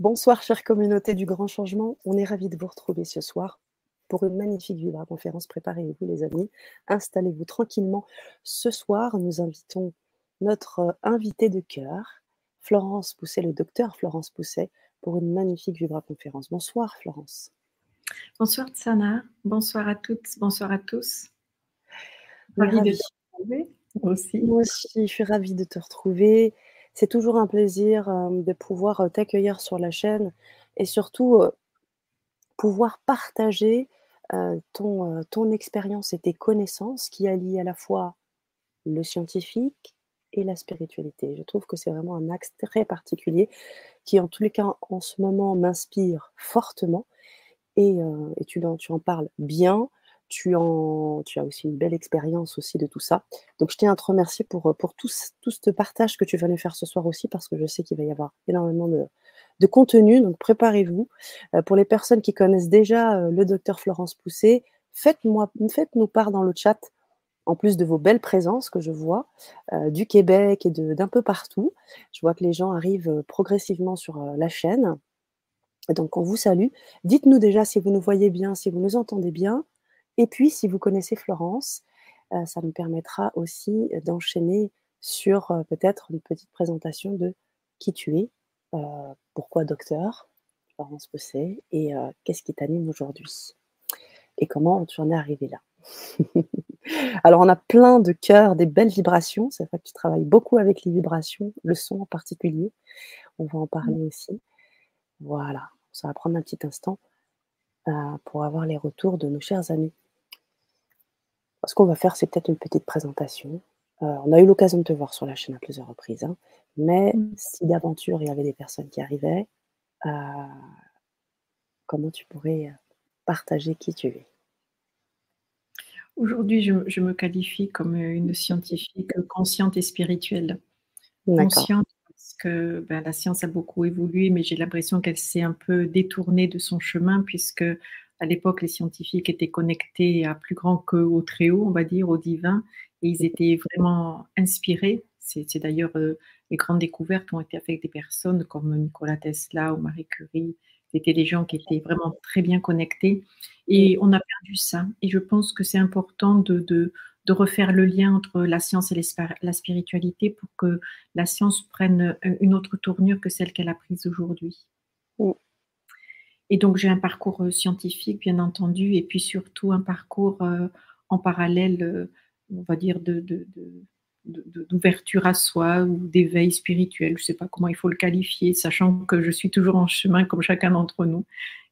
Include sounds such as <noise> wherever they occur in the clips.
Bonsoir, chère communauté du grand changement. On est ravis de vous retrouver ce soir pour une magnifique Vibra conférence. Préparez-vous, les amis. Installez-vous tranquillement. Ce soir, nous invitons notre euh, invité de cœur, Florence Pousset, le docteur Florence Pousset, pour une magnifique Vibra conférence. Bonsoir, Florence. Bonsoir, Tsana. Bonsoir à toutes, bonsoir à tous. Ravie de te retrouver. Aussi. Moi aussi, je suis ravie de te retrouver. C'est toujours un plaisir de pouvoir t'accueillir sur la chaîne et surtout pouvoir partager ton, expérience et tes connaissances qui allient à la fois le scientifique et la spiritualité. Je trouve que c'est vraiment un axe très particulier qui, en tous les cas, en ce moment, m'inspire fortement. Et, tu, en parles bien tu, as aussi une belle expérience aussi de tout ça. Donc, je tiens à te remercier pour, tout, ce partage que tu vas nous faire ce soir aussi, parce que je sais qu'il va y avoir énormément de, contenu. Donc, préparez-vous. Euh, pour les personnes qui connaissent déjà euh, le docteur Florence Poussé, faites-nous part dans le chat, en plus de vos belles présences que je vois, euh, du Québec et d'un peu partout. Je vois que les gens arrivent progressivement sur la chaîne. Donc, on vous salue. Dites-nous déjà si vous nous voyez bien, si vous nous entendez bien. Et puis, si vous connaissez Florence, euh, ça me permettra aussi d'enchaîner sur euh, peut-être une petite présentation de qui tu es, euh, pourquoi docteur, Florence Posset, et qu'est-ce qui t'anime aujourd'hui, et comment tu en es arrivé là. <laughs> Alors, on a plein de cœurs, des belles vibrations. C'est vrai que tu travailles beaucoup avec les vibrations, le son en particulier. On va en parler mmh. aussi. Voilà, ça va prendre un petit instant pour avoir les retours de nos chers amis. Ce qu'on va faire, c'est peut-être une petite présentation. Euh, on a eu l'occasion de te voir sur la chaîne à plusieurs reprises, hein. mais mmh. si d'aventure il y avait des personnes qui arrivaient, euh, comment tu pourrais euh, partager qui tu es? Aujourd'hui, je, me qualifie comme une scientifique consciente et spirituelle. Consciente parce que ben, la science a beaucoup évolué, mais j'ai l'impression qu'elle s'est un peu détournée de son chemin puisque à l'époque, les scientifiques étaient connectés à plus grand qu'au très haut, on va dire, au divin, et ils étaient vraiment inspirés. C'est d'ailleurs euh, les grandes découvertes ont été faites avec des personnes comme Nikola Tesla ou Marie Curie. C'était des gens qui étaient vraiment très bien connectés. Et on a perdu ça. Et je pense que c'est important de, de, de, refaire le lien entre la science et la spiritualité pour que la science prenne une autre tournure que celle qu'elle a prise aujourd'hui. Et donc, j'ai un parcours euh, scientifique, bien entendu, et puis surtout un parcours euh, en parallèle, euh, on va dire, d'ouverture à soi ou d'éveil spirituel. Je ne sais pas comment il faut le qualifier, sachant que je suis toujours en chemin comme chacun d'entre nous,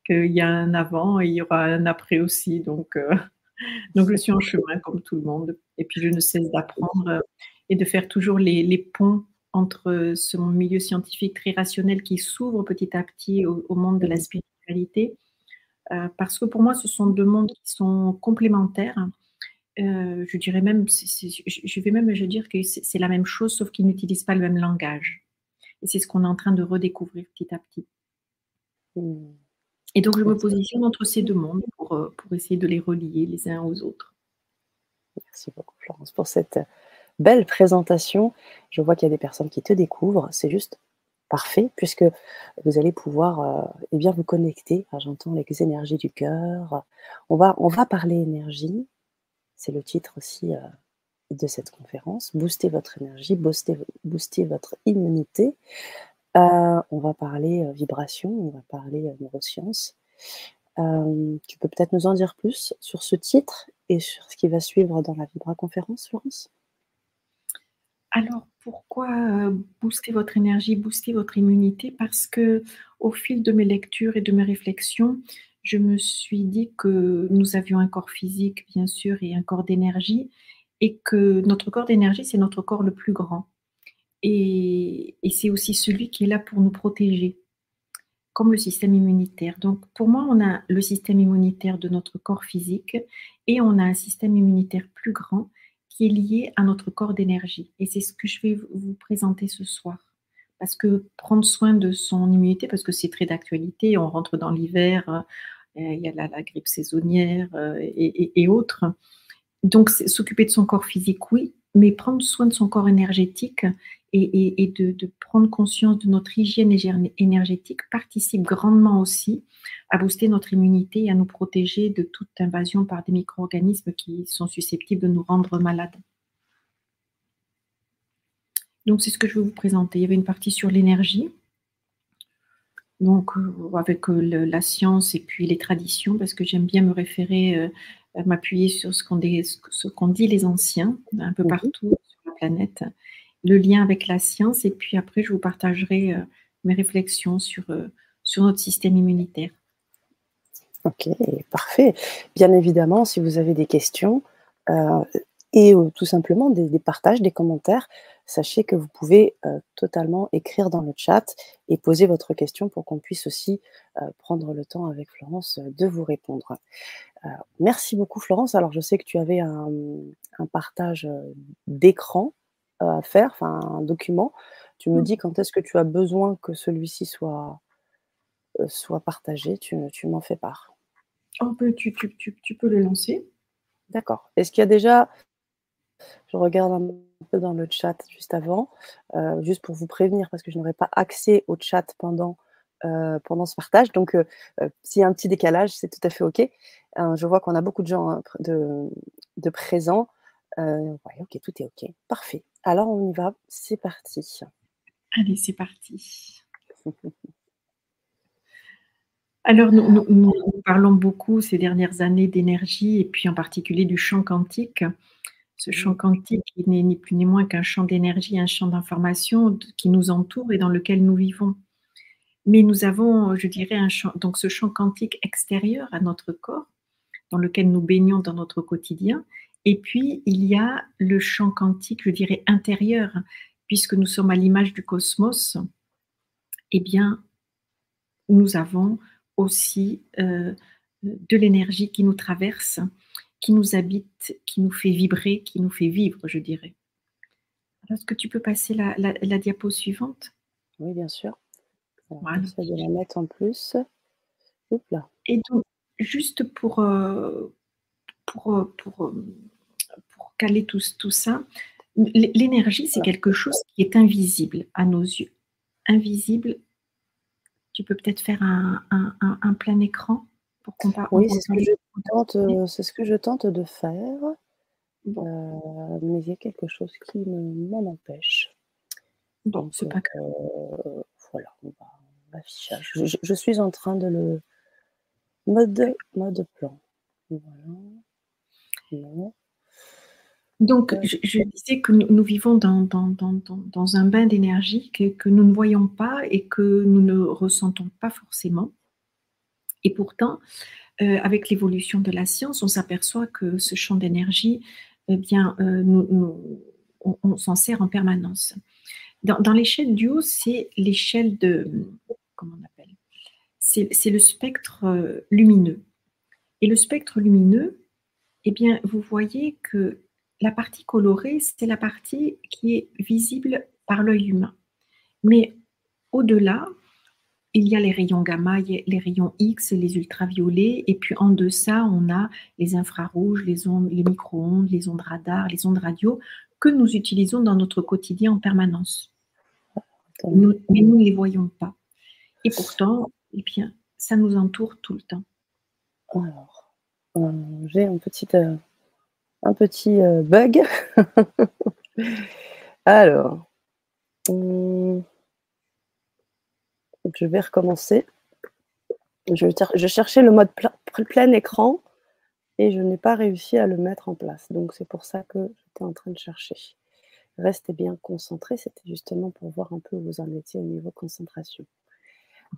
qu'il y a un avant et il y aura un après aussi. Donc, <laughs> donc je suis en chemin comme tout le monde. Et puis je ne cesse d'apprendre et de faire toujours les, ponts entre ce milieu scientifique très rationnel qui s'ouvre petit à petit au monde de la spiritualité euh, parce que pour moi, ce sont deux mondes qui sont complémentaires. Euh, je dirais même, je vais même je dire que c'est la même chose, sauf qu'ils n'utilisent pas le même langage. Et c'est ce qu'on est en train de redécouvrir petit à petit. Et donc, je me positionne entre ces deux mondes pour, euh, pour essayer de les relier les uns aux autres. Merci beaucoup, Florence, pour cette belle présentation. Je vois qu'il y a des personnes qui te découvrent. C'est juste parfait, puisque vous allez pouvoir euh, eh bien, vous connecter. J'entends les énergies du cœur. On va, parler énergie. C'est le titre aussi euh, de cette conférence. Booster votre énergie, booster, booster votre immunité. Euh, on va parler vibration, on va parler neurosciences. tu peux peut-être nous en dire plus sur ce titre et sur ce qui va suivre dans la Vibra conférence, Florence? Alors, pourquoi euh, booster votre énergie, booster votre immunité? Parce que au fil de mes lectures et de mes réflexions, je me suis dit que nous avions un corps physique, bien sûr, et un corps d'énergie, et que notre corps d'énergie, c'est notre corps le plus grand. Et, et c'est aussi celui qui est là pour nous protéger, comme le système immunitaire. Donc, pour moi, on a le système immunitaire de notre corps physique et on a un système immunitaire plus grand qui est lié à notre corps d'énergie. Et c'est ce que je vais vous présenter ce soir. Parce que prendre soin de son immunité, parce que c'est très d'actualité, on rentre dans l'hiver, euh, il y a la, grippe saisonnière euh, et, autres. Donc s'occuper de son corps physique, oui, mais prendre soin de son corps énergétique et, de, prendre conscience de notre hygiène énergétique participe grandement aussi à booster notre immunité et à nous protéger de toute invasion par des micro-organismes qui sont susceptibles de nous rendre malades. Donc c'est ce que je vais vous présenter. Il y avait une partie sur l'énergie, donc euh, avec euh, la science et puis les traditions, parce que j'aime bien me référer, euh, m'appuyer sur ce qu'ont dit, dit, les anciens un peu partout sur la planète le lien avec la science et puis après, je vous partagerai euh, mes réflexions sur, euh, sur notre système immunitaire. Ok, parfait. Bien évidemment, si vous avez des questions euh, et tout simplement des, partages, des commentaires, sachez que vous pouvez totalement écrire dans le chat et poser votre question pour qu'on puisse aussi prendre le temps avec Florence de vous répondre. merci beaucoup Florence. Alors je sais que tu avais un partage d'écran à faire, enfin un document, tu me mmh. dis quand est-ce que tu as besoin que celui-ci soit, euh, soit partagé, tu, tu m'en fais part. Tu, tu, tu, tu, peux le lancer. D'accord. Est-ce qu'il y a déjà, je regarde un peu dans le chat juste avant, euh, juste pour vous prévenir, parce que je n'aurai pas accès au chat pendant, euh, pendant ce partage. Donc, s'il y a un petit décalage, c'est tout à fait OK. je vois qu'on a beaucoup de gens hein, de, de présents. Oui, ok, tout est ok. Parfait. Alors on y va, c'est parti. Allez, c'est parti. Alors, nous, parlons beaucoup ces dernières années d'énergie et puis en particulier du champ quantique. Ce champ quantique n'est ni plus ni moins qu'un champ d'énergie, un champ d'information qui nous entoure et dans lequel nous vivons. Mais nous avons, je dirais, un champ, donc ce champ quantique extérieur à notre corps, dans lequel nous baignons dans notre quotidien, et puis, il y a le champ quantique, je dirais, intérieur, puisque nous sommes à l'image du cosmos, eh bien, nous avons aussi euh, de l'énergie qui nous traverse, qui nous habite, qui nous fait vibrer, qui nous fait vivre, je dirais. Est-ce que tu peux passer la, la, diapo suivante? Oui, bien sûr. Voilà. Je vais la mettre en plus. là. Et donc, juste pour, euh, pour, pour, pour caler tout, tout ça, l'énergie, c'est quelque chose qui est invisible à nos yeux. Invisible. Tu peux peut-être faire un, un, plein écran pour qu'on parle. Oui, c'est ce, que je tente, euh, ce que je tente de faire. Euh, mais il y a quelque chose qui m'en empêche. Bon, c'est pas grave. Euh, voilà, l'affichage. Je, je, suis en train de le mode, mode plan. Voilà. Donc, je, disais que nous, vivons dans, dans, un bain d'énergie que, nous ne voyons pas et que nous ne ressentons pas forcément. Et pourtant, euh, avec l'évolution de la science, on s'aperçoit que ce champ d'énergie, eh bien, euh, on, s'en sert en permanence. Dans, l'échelle du haut, c'est l'échelle de, comment on appelle C'est le spectre euh, lumineux. Et le spectre lumineux, eh bien, vous voyez que la partie colorée, c'est la partie qui est visible par l'œil humain. Mais au-delà, il y a les rayons gamma, les rayons X, les ultraviolets, et puis en deçà, on a les infrarouges, les, ondes, les micro-ondes, les ondes radar, les ondes radio, que nous utilisons dans notre quotidien en permanence. mais nous ne les voyons pas. Et pourtant, eh bien, ça nous entoure tout le temps. J'ai euh, un petit euh, bug. <laughs> Alors, hum, je vais recommencer. Je cherchais le mode plein écran et je n'ai pas réussi à le mettre en place. Donc c'est pour ça que j'étais en train de chercher. Restez bien concentrés, c'était justement pour voir un peu où vous en étiez au niveau concentration.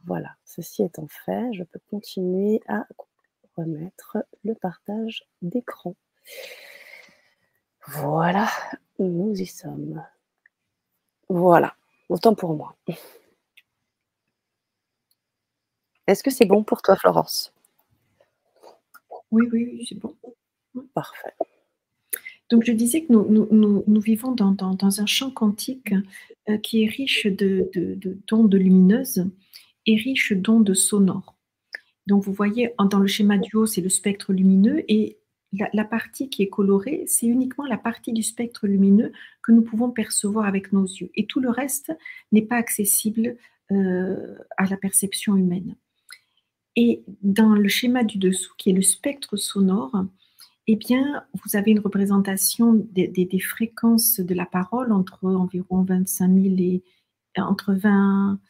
Voilà, ceci étant fait, je peux continuer à remettre le partage d'écran. Voilà, nous y sommes. Voilà, autant pour moi. Est-ce que c'est bon pour toi, Florence? Oui, oui, c'est bon. Parfait. Donc, je disais que nous, vivons dans, un champ quantique euh, qui est riche de, d'ondes lumineuses et riche d'ondes sonores. Donc, vous voyez, dans le schéma du haut, c'est le spectre lumineux et la, partie qui est colorée, c'est uniquement la partie du spectre lumineux que nous pouvons percevoir avec nos yeux. Et tout le reste n'est pas accessible euh, à la perception humaine. Et dans le schéma du dessous, qui est le spectre sonore, eh bien, vous avez une représentation des, fréquences de la parole entre environ 25 000 et entre 20,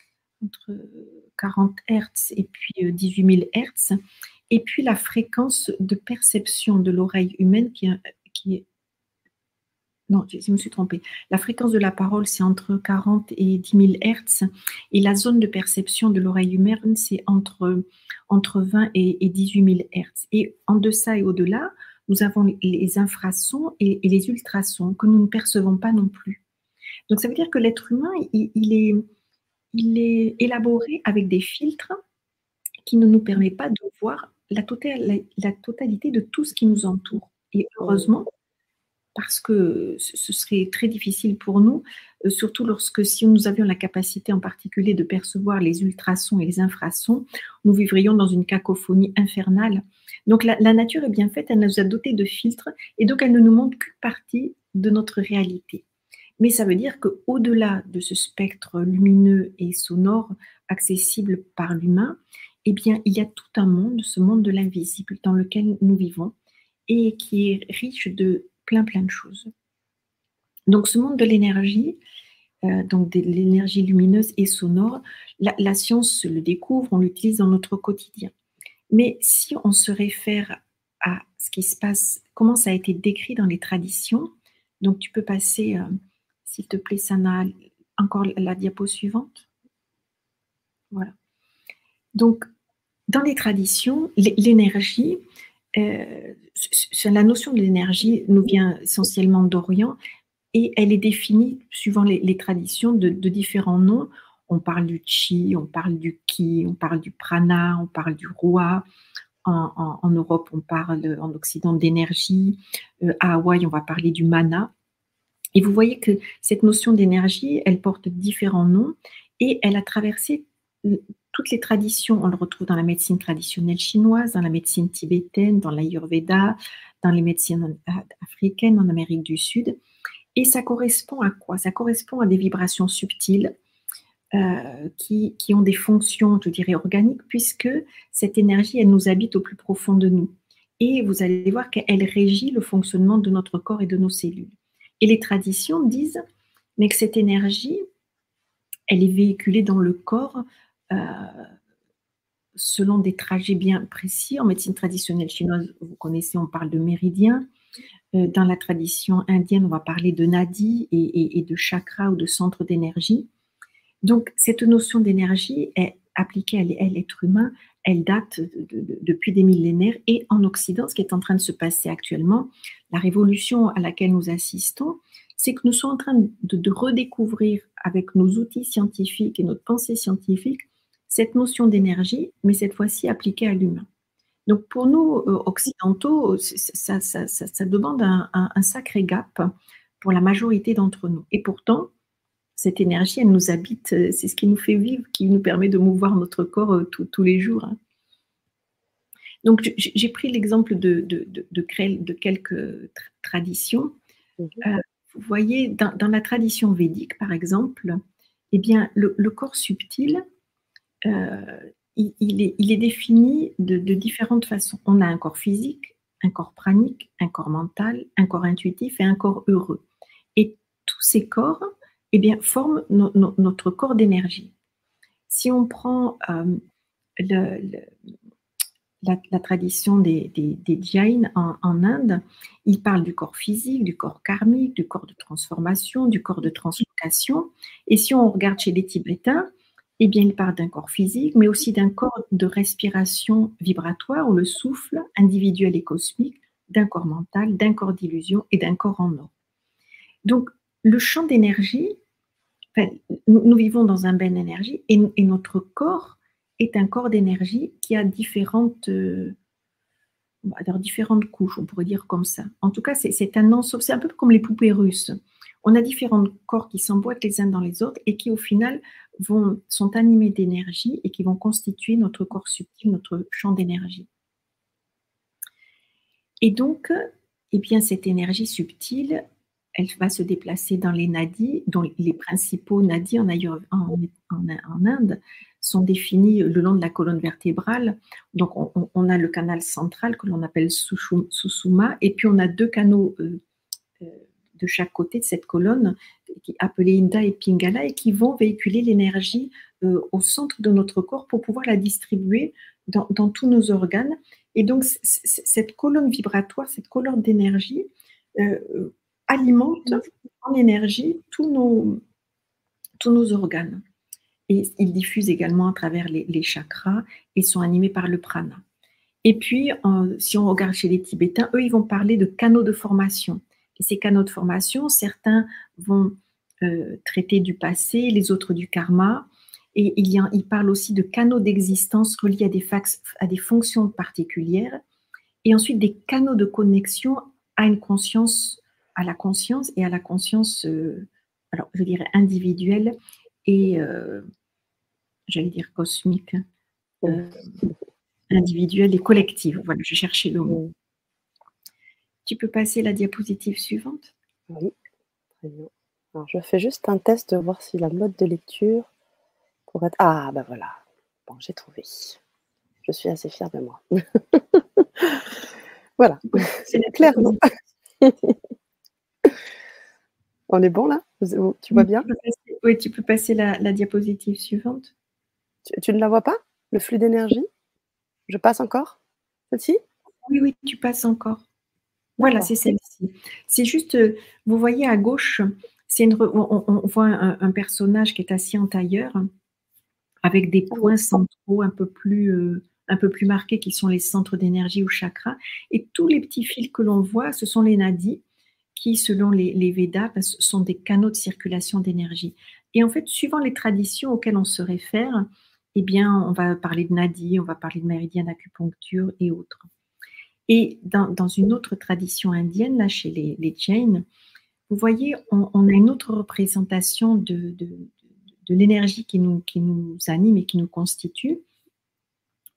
entre 40 Hertz et puis 18 000 Hertz et puis la fréquence de perception de l'oreille humaine qui, est... Non, je, me suis trompée. La fréquence de la parole, c'est entre 40 et 10 000 Hertz. Et la zone de perception de l'oreille humaine, c'est entre, entre 20 et, 18 000 Hertz. Et en deçà et au-delà, nous avons les infrasons et, les ultrasons que nous ne percevons pas non plus. Donc, ça veut dire que l'être humain, il, est, il est élaboré avec des filtres qui ne nous permettent pas de voir la, totalité de tout ce qui nous entoure. Et heureusement, parce que ce serait très difficile pour nous, euh, surtout lorsque si nous avions la capacité en particulier de percevoir les ultrasons et les infrasons, nous vivrions dans une cacophonie infernale. Donc la, nature est bien faite, elle nous a dotés de filtres et donc elle ne nous montre qu'une partie de notre réalité. Mais ça veut dire qu'au-delà de ce spectre lumineux et sonore accessible par l'humain, eh bien, il y a tout un monde, ce monde de l'invisible dans lequel nous vivons et qui est riche de plein, plein de choses. Donc, ce monde de l'énergie, euh, donc de l'énergie lumineuse et sonore, la, science le découvre, on l'utilise dans notre quotidien. Mais si on se réfère à ce qui se passe, comment ça a été décrit dans les traditions, donc tu peux passer, euh, s'il te plaît, Sana, encore la diapo suivante. Voilà. Donc, dans les traditions, l'énergie, euh, la notion de l'énergie nous vient essentiellement d'Orient et elle est définie suivant les, traditions de, différents noms. On parle du chi, on parle du ki, on parle du prana, on parle du roi. En, Europe, on parle en Occident d'énergie. Euh, à Hawaï, on va parler du mana. Et vous voyez que cette notion d'énergie, elle porte différents noms et elle a traversé toutes les traditions, on le retrouve dans la médecine traditionnelle chinoise, dans la médecine tibétaine, dans l'Ayurveda, dans les médecines africaines, en Amérique du Sud. Et ça correspond à quoi? Ça correspond à des vibrations subtiles euh, qui, qui, ont des fonctions, je dirais, organiques, puisque cette énergie, elle nous habite au plus profond de nous. Et vous allez voir qu'elle régit le fonctionnement de notre corps et de nos cellules. Et les traditions disent, mais que cette énergie, elle est véhiculée dans le corps euh, selon des trajets bien précis. En médecine traditionnelle chinoise, vous connaissez, on parle de méridien. Euh, dans la tradition indienne, on va parler de nadi et, de chakra ou de centre d'énergie. Donc, cette notion d'énergie est appliquée à l'être humain, elle date depuis des millénaires. Et en Occident, ce qui est en train de se passer actuellement, la révolution à laquelle nous assistons, c'est que nous sommes en train de redécouvrir avec nos outils scientifiques et notre pensée scientifique cette notion d'énergie, mais cette fois-ci appliquée à l'humain. Donc pour nous, euh, occidentaux, ça, demande un, sacré gap pour la majorité d'entre nous. Et pourtant, cette énergie, elle nous habite, euh, c'est ce qui nous fait vivre, qui nous permet de mouvoir notre corps euh, tous les jours. Hein. Donc j'ai pris l'exemple de, de, quelques traditions. Mhm. vous voyez, dans, la tradition védique, par exemple, eh bien, le corps subtil, euh, il, est, défini de, différentes façons. On a un corps physique, un corps pranique, un corps mental, un corps intuitif et un corps heureux. Et tous ces corps eh bien, forment notre corps d'énergie. Si on prend euh, la, tradition des, des, Jains en, Inde, ils parlent du corps physique, du corps karmique, du corps de transformation, du corps de translocation. Et si on regarde chez les Tibétains, eh bien, il parle d'un corps physique, mais aussi d'un corps de respiration vibratoire, ou le souffle individuel et cosmique, d'un corps mental, d'un corps d'illusion et d'un corps en or. Donc, le champ d'énergie, nous, vivons dans un bain d'énergie et, notre corps est un corps d'énergie qui a différentes, euh, différentes couches, on pourrait dire comme ça. En tout cas, c'est un ensemble, c'est un peu comme les poupées russes. On a différents corps qui s'emboîtent les uns dans les autres et qui, au final, sont animés d'énergie et qui vont constituer notre corps subtil, notre champ d'énergie. Et donc, eh bien, cette énergie subtile, elle va se déplacer dans les nadis, dont les principaux nadis en, en, Inde sont définis le long de la colonne vertébrale. Donc, on, a le canal central que l'on appelle Susuma, et puis on a deux canaux euh, euh, de chaque côté de cette colonne, appelés Inda et Pingala, et qui vont véhiculer l'énergie euh, au centre de notre corps pour pouvoir la distribuer dans, dans tous nos organes. Et donc, cette colonne vibratoire, cette colonne d'énergie, alimente en énergie tous nos, tous nos organes. Et ils diffusent également à travers les, chakras et sont animés par le prana. Et puis, si on regarde chez les Tibétains, eux, ils vont parler de canaux de formation. Et ces canaux de formation, certains vont euh, traiter du passé, les autres du karma. Et il y a, ils parlent aussi de canaux d'existence reliés à des, à des fonctions particulières. Et ensuite, des canaux de connexion à une conscience à la conscience et à la conscience, euh, alors je dirais individuelle et, euh, j'allais dire cosmique, euh, individuelle et collective. Voilà, je cherchais le mot. Tu peux passer la diapositive suivante? Oui, très bien. Alors, je fais juste un test de voir si la mode de lecture pourrait être. Ah, ben voilà. Bon, j'ai trouvé. Je suis assez fière de moi. <laughs> voilà. C'est clair, non <laughs> On est bon là? Tu vois bien? Oui, tu peux passer la, diapositive suivante. Tu, ne la vois pas? Le flux d'énergie? Je passe encore? Celle-ci? Oui, oui, tu passes encore. Voilà, c'est celle-ci. C'est juste, euh, vous voyez à gauche, une, on, voit un, personnage qui est assis en tailleur avec des points centraux un peu plus, euh, un peu plus marqués qui sont les centres d'énergie ou chakras. Et tous les petits fils que l'on voit, ce sont les nadis qui, selon les, Védas, ben, sont des canaux de circulation d'énergie. Et en fait, suivant les traditions auxquelles on se réfère, eh bien, on va parler de nadi, on va parler de méridien d'acupuncture et autres. Et dans, une autre tradition indienne, là, chez les, les Jains, vous voyez, on, a une autre représentation de, l'énergie qui nous anime et qui nous constitue.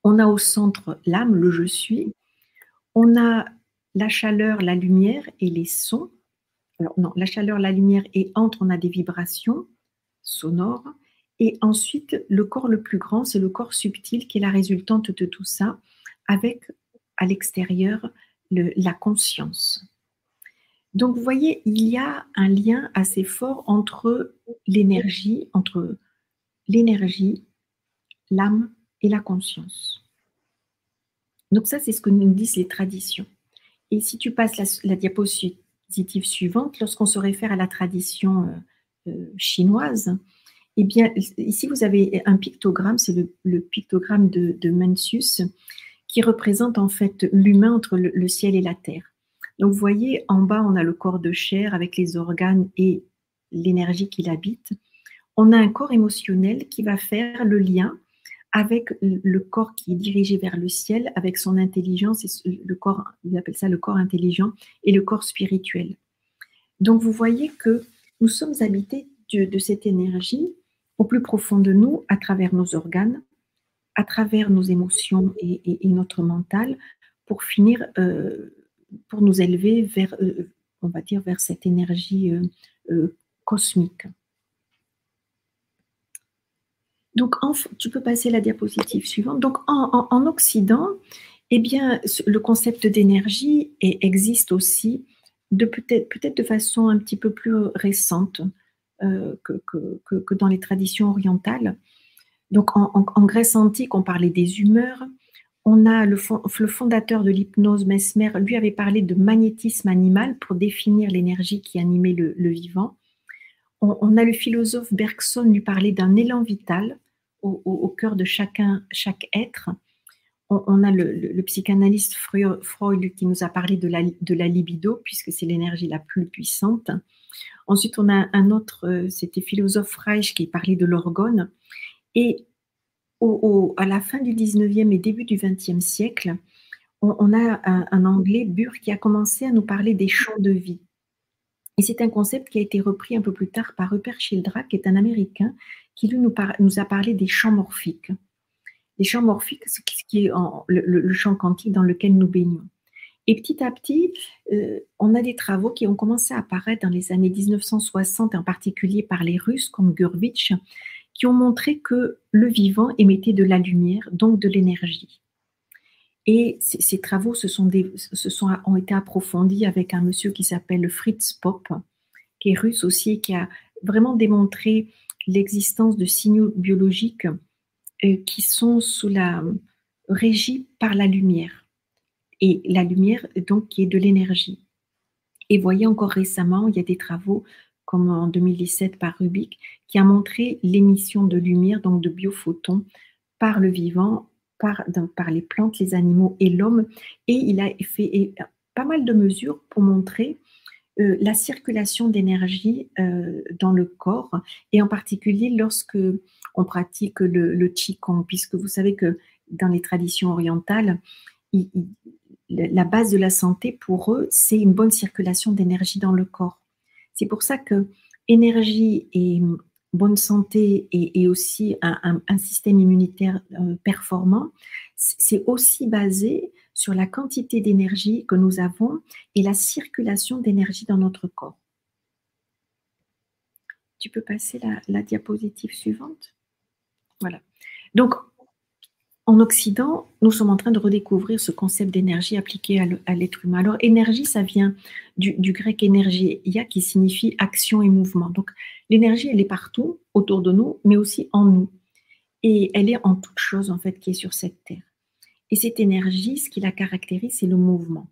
On a au centre l'âme, le je suis. On a la chaleur, la lumière et les sons alors non, la chaleur, la lumière et entre, on a des vibrations sonores. Et ensuite, le corps le plus grand, c'est le corps subtil qui est la résultante de tout ça, avec à l'extérieur la conscience. Donc, vous voyez, il y a un lien assez fort entre l'énergie, entre l'énergie, l'âme et la conscience. Donc ça, c'est ce que nous disent les traditions. Et si tu passes la, la diapositive suivante, lorsqu'on se réfère à la tradition euh, euh, chinoise, eh bien, ici vous avez un pictogramme, c'est le, pictogramme de, de, Mencius, qui représente en fait l'humain entre le, ciel et la terre. Donc vous voyez, en bas, on a le corps de chair avec les organes et l'énergie qui l'habite. On a un corps émotionnel qui va faire le lien avec le corps qui est dirigé vers le ciel, avec son intelligence, et le corps, il appelle ça le corps intelligent, et le corps spirituel. Donc vous voyez que nous sommes habités de, cette énergie au plus profond de nous, à travers nos organes, à travers nos émotions et, notre mental, pour finir, euh, pour nous élever vers, euh, on va dire, vers cette énergie euh, cosmique. Donc, tu peux passer la diapositive suivante. Donc, en, Occident, eh bien, le concept d'énergie existe aussi peut-être peut de façon un petit peu plus récente euh, que, dans les traditions orientales. Donc, en, Grèce antique, on parlait des humeurs. On a le, fondateur de l'hypnose, Mesmer, lui avait parlé de magnétisme animal pour définir l'énergie qui animait le, vivant. On, on, a le philosophe Bergson lui parlait d'un élan vital au, cœur de chacun, chaque être. On, a le, psychanalyste Freud qui nous a parlé de la, libido, puisque c'est l'énergie la plus puissante. Ensuite, on a un autre, euh, c'était philosophe Reich qui parlait de l'orgone. Et au, à la fin du 19e et début du 20e siècle, on, a un, un, Anglais, Burr, qui a commencé à nous parler des champs de vie. Et c'est un concept qui a été repris un peu plus tard par Rupert Sheldrake, qui est un Américain, qui lui nous, a parlé des champs morphiques. Les champs morphiques, ce qui est le, champ quantique dans lequel nous baignons. Et petit à petit, euh, on a des travaux qui ont commencé à apparaître dans les années 1960, en particulier par les Russes comme Gurvitch, qui ont montré que le vivant émettait de la lumière, donc de l'énergie. Et ces, travaux se sont, ont été approfondis avec un monsieur qui s'appelle Fritz Popp, qui est russe aussi, qui a vraiment démontré l'existence de signaux biologiques euh, qui sont sous la régie par la lumière. Et la lumière, donc, qui est de l'énergie. Et voyez encore récemment, il y a des travaux comme en 2017 par Rubik, qui a montré l'émission de lumière, donc de biophotons, par le vivant, par, par les plantes, les animaux et l'homme. Et il a fait pas mal de mesures pour montrer euh, la circulation d'énergie euh, dans le corps, et en particulier lorsque on pratique le, le Qigong, puisque vous savez que dans les traditions orientales, la base de la santé pour eux, c'est une bonne circulation d'énergie dans le corps. C'est pour ça que énergie et bonne santé et, aussi un, système immunitaire euh, performant, c'est aussi basé sur la quantité d'énergie que nous avons et la circulation d'énergie dans notre corps. Tu peux passer la, diapositive suivante Voilà. Donc, en Occident, nous sommes en train de redécouvrir ce concept d'énergie appliqué à l'être humain. Alors, énergie, ça vient du, grec énergie, qui signifie action et mouvement. Donc, l'énergie, elle est partout, autour de nous, mais aussi en nous. Et elle est en toute chose, en fait, qui est sur cette terre. Et cette énergie, ce qui la caractérise, c'est le mouvement.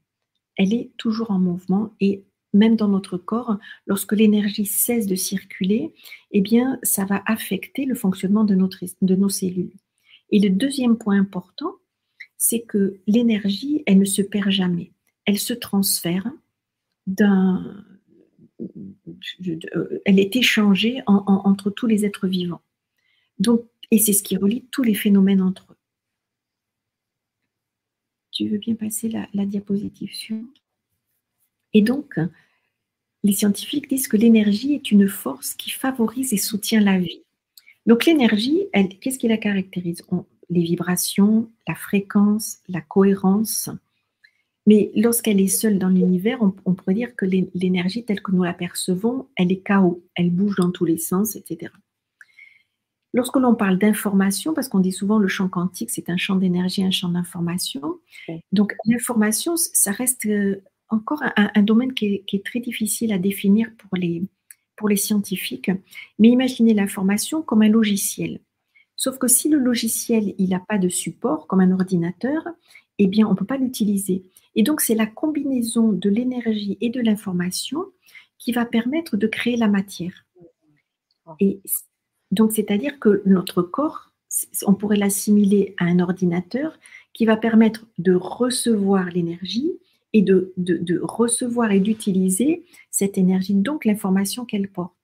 Elle est toujours en mouvement et même dans notre corps, lorsque l'énergie cesse de circuler, eh bien, ça va affecter le fonctionnement de, nos cellules. Et le deuxième point important, c'est que l'énergie, elle ne se perd jamais. Elle se transfère d'un. Elle est échangée entre tous les êtres vivants. Donc, et c'est ce qui relie tous les phénomènes entre eux. Tu veux bien passer la, diapositive suivante Et donc, les scientifiques disent que l'énergie est une force qui favorise et soutient la vie. Donc l'énergie, qu'est-ce qui la caractérise? Les vibrations, la fréquence, la cohérence. Mais lorsqu'elle est seule dans l'univers, on, pourrait dire que l'énergie telle que nous la percevons, elle est chaos, elle bouge dans tous les sens, etc. Lorsque l'on parle d'information, parce qu'on dit souvent le champ quantique, c'est un champ d'énergie, un champ d'information. Donc l'information, ça reste euh, encore un, domaine qui est, très difficile à définir pour les, pour les scientifiques, mais imaginez l'information comme un logiciel. Sauf que si le logiciel il n'a pas de support comme un ordinateur, eh bien on ne peut pas l'utiliser. Et donc c'est la combinaison de l'énergie et de l'information qui va permettre de créer la matière. Et donc c'est-à-dire que notre corps, on pourrait l'assimiler à un ordinateur qui va permettre de recevoir l'énergie et de, recevoir et d'utiliser cette énergie, donc l'information qu'elle porte.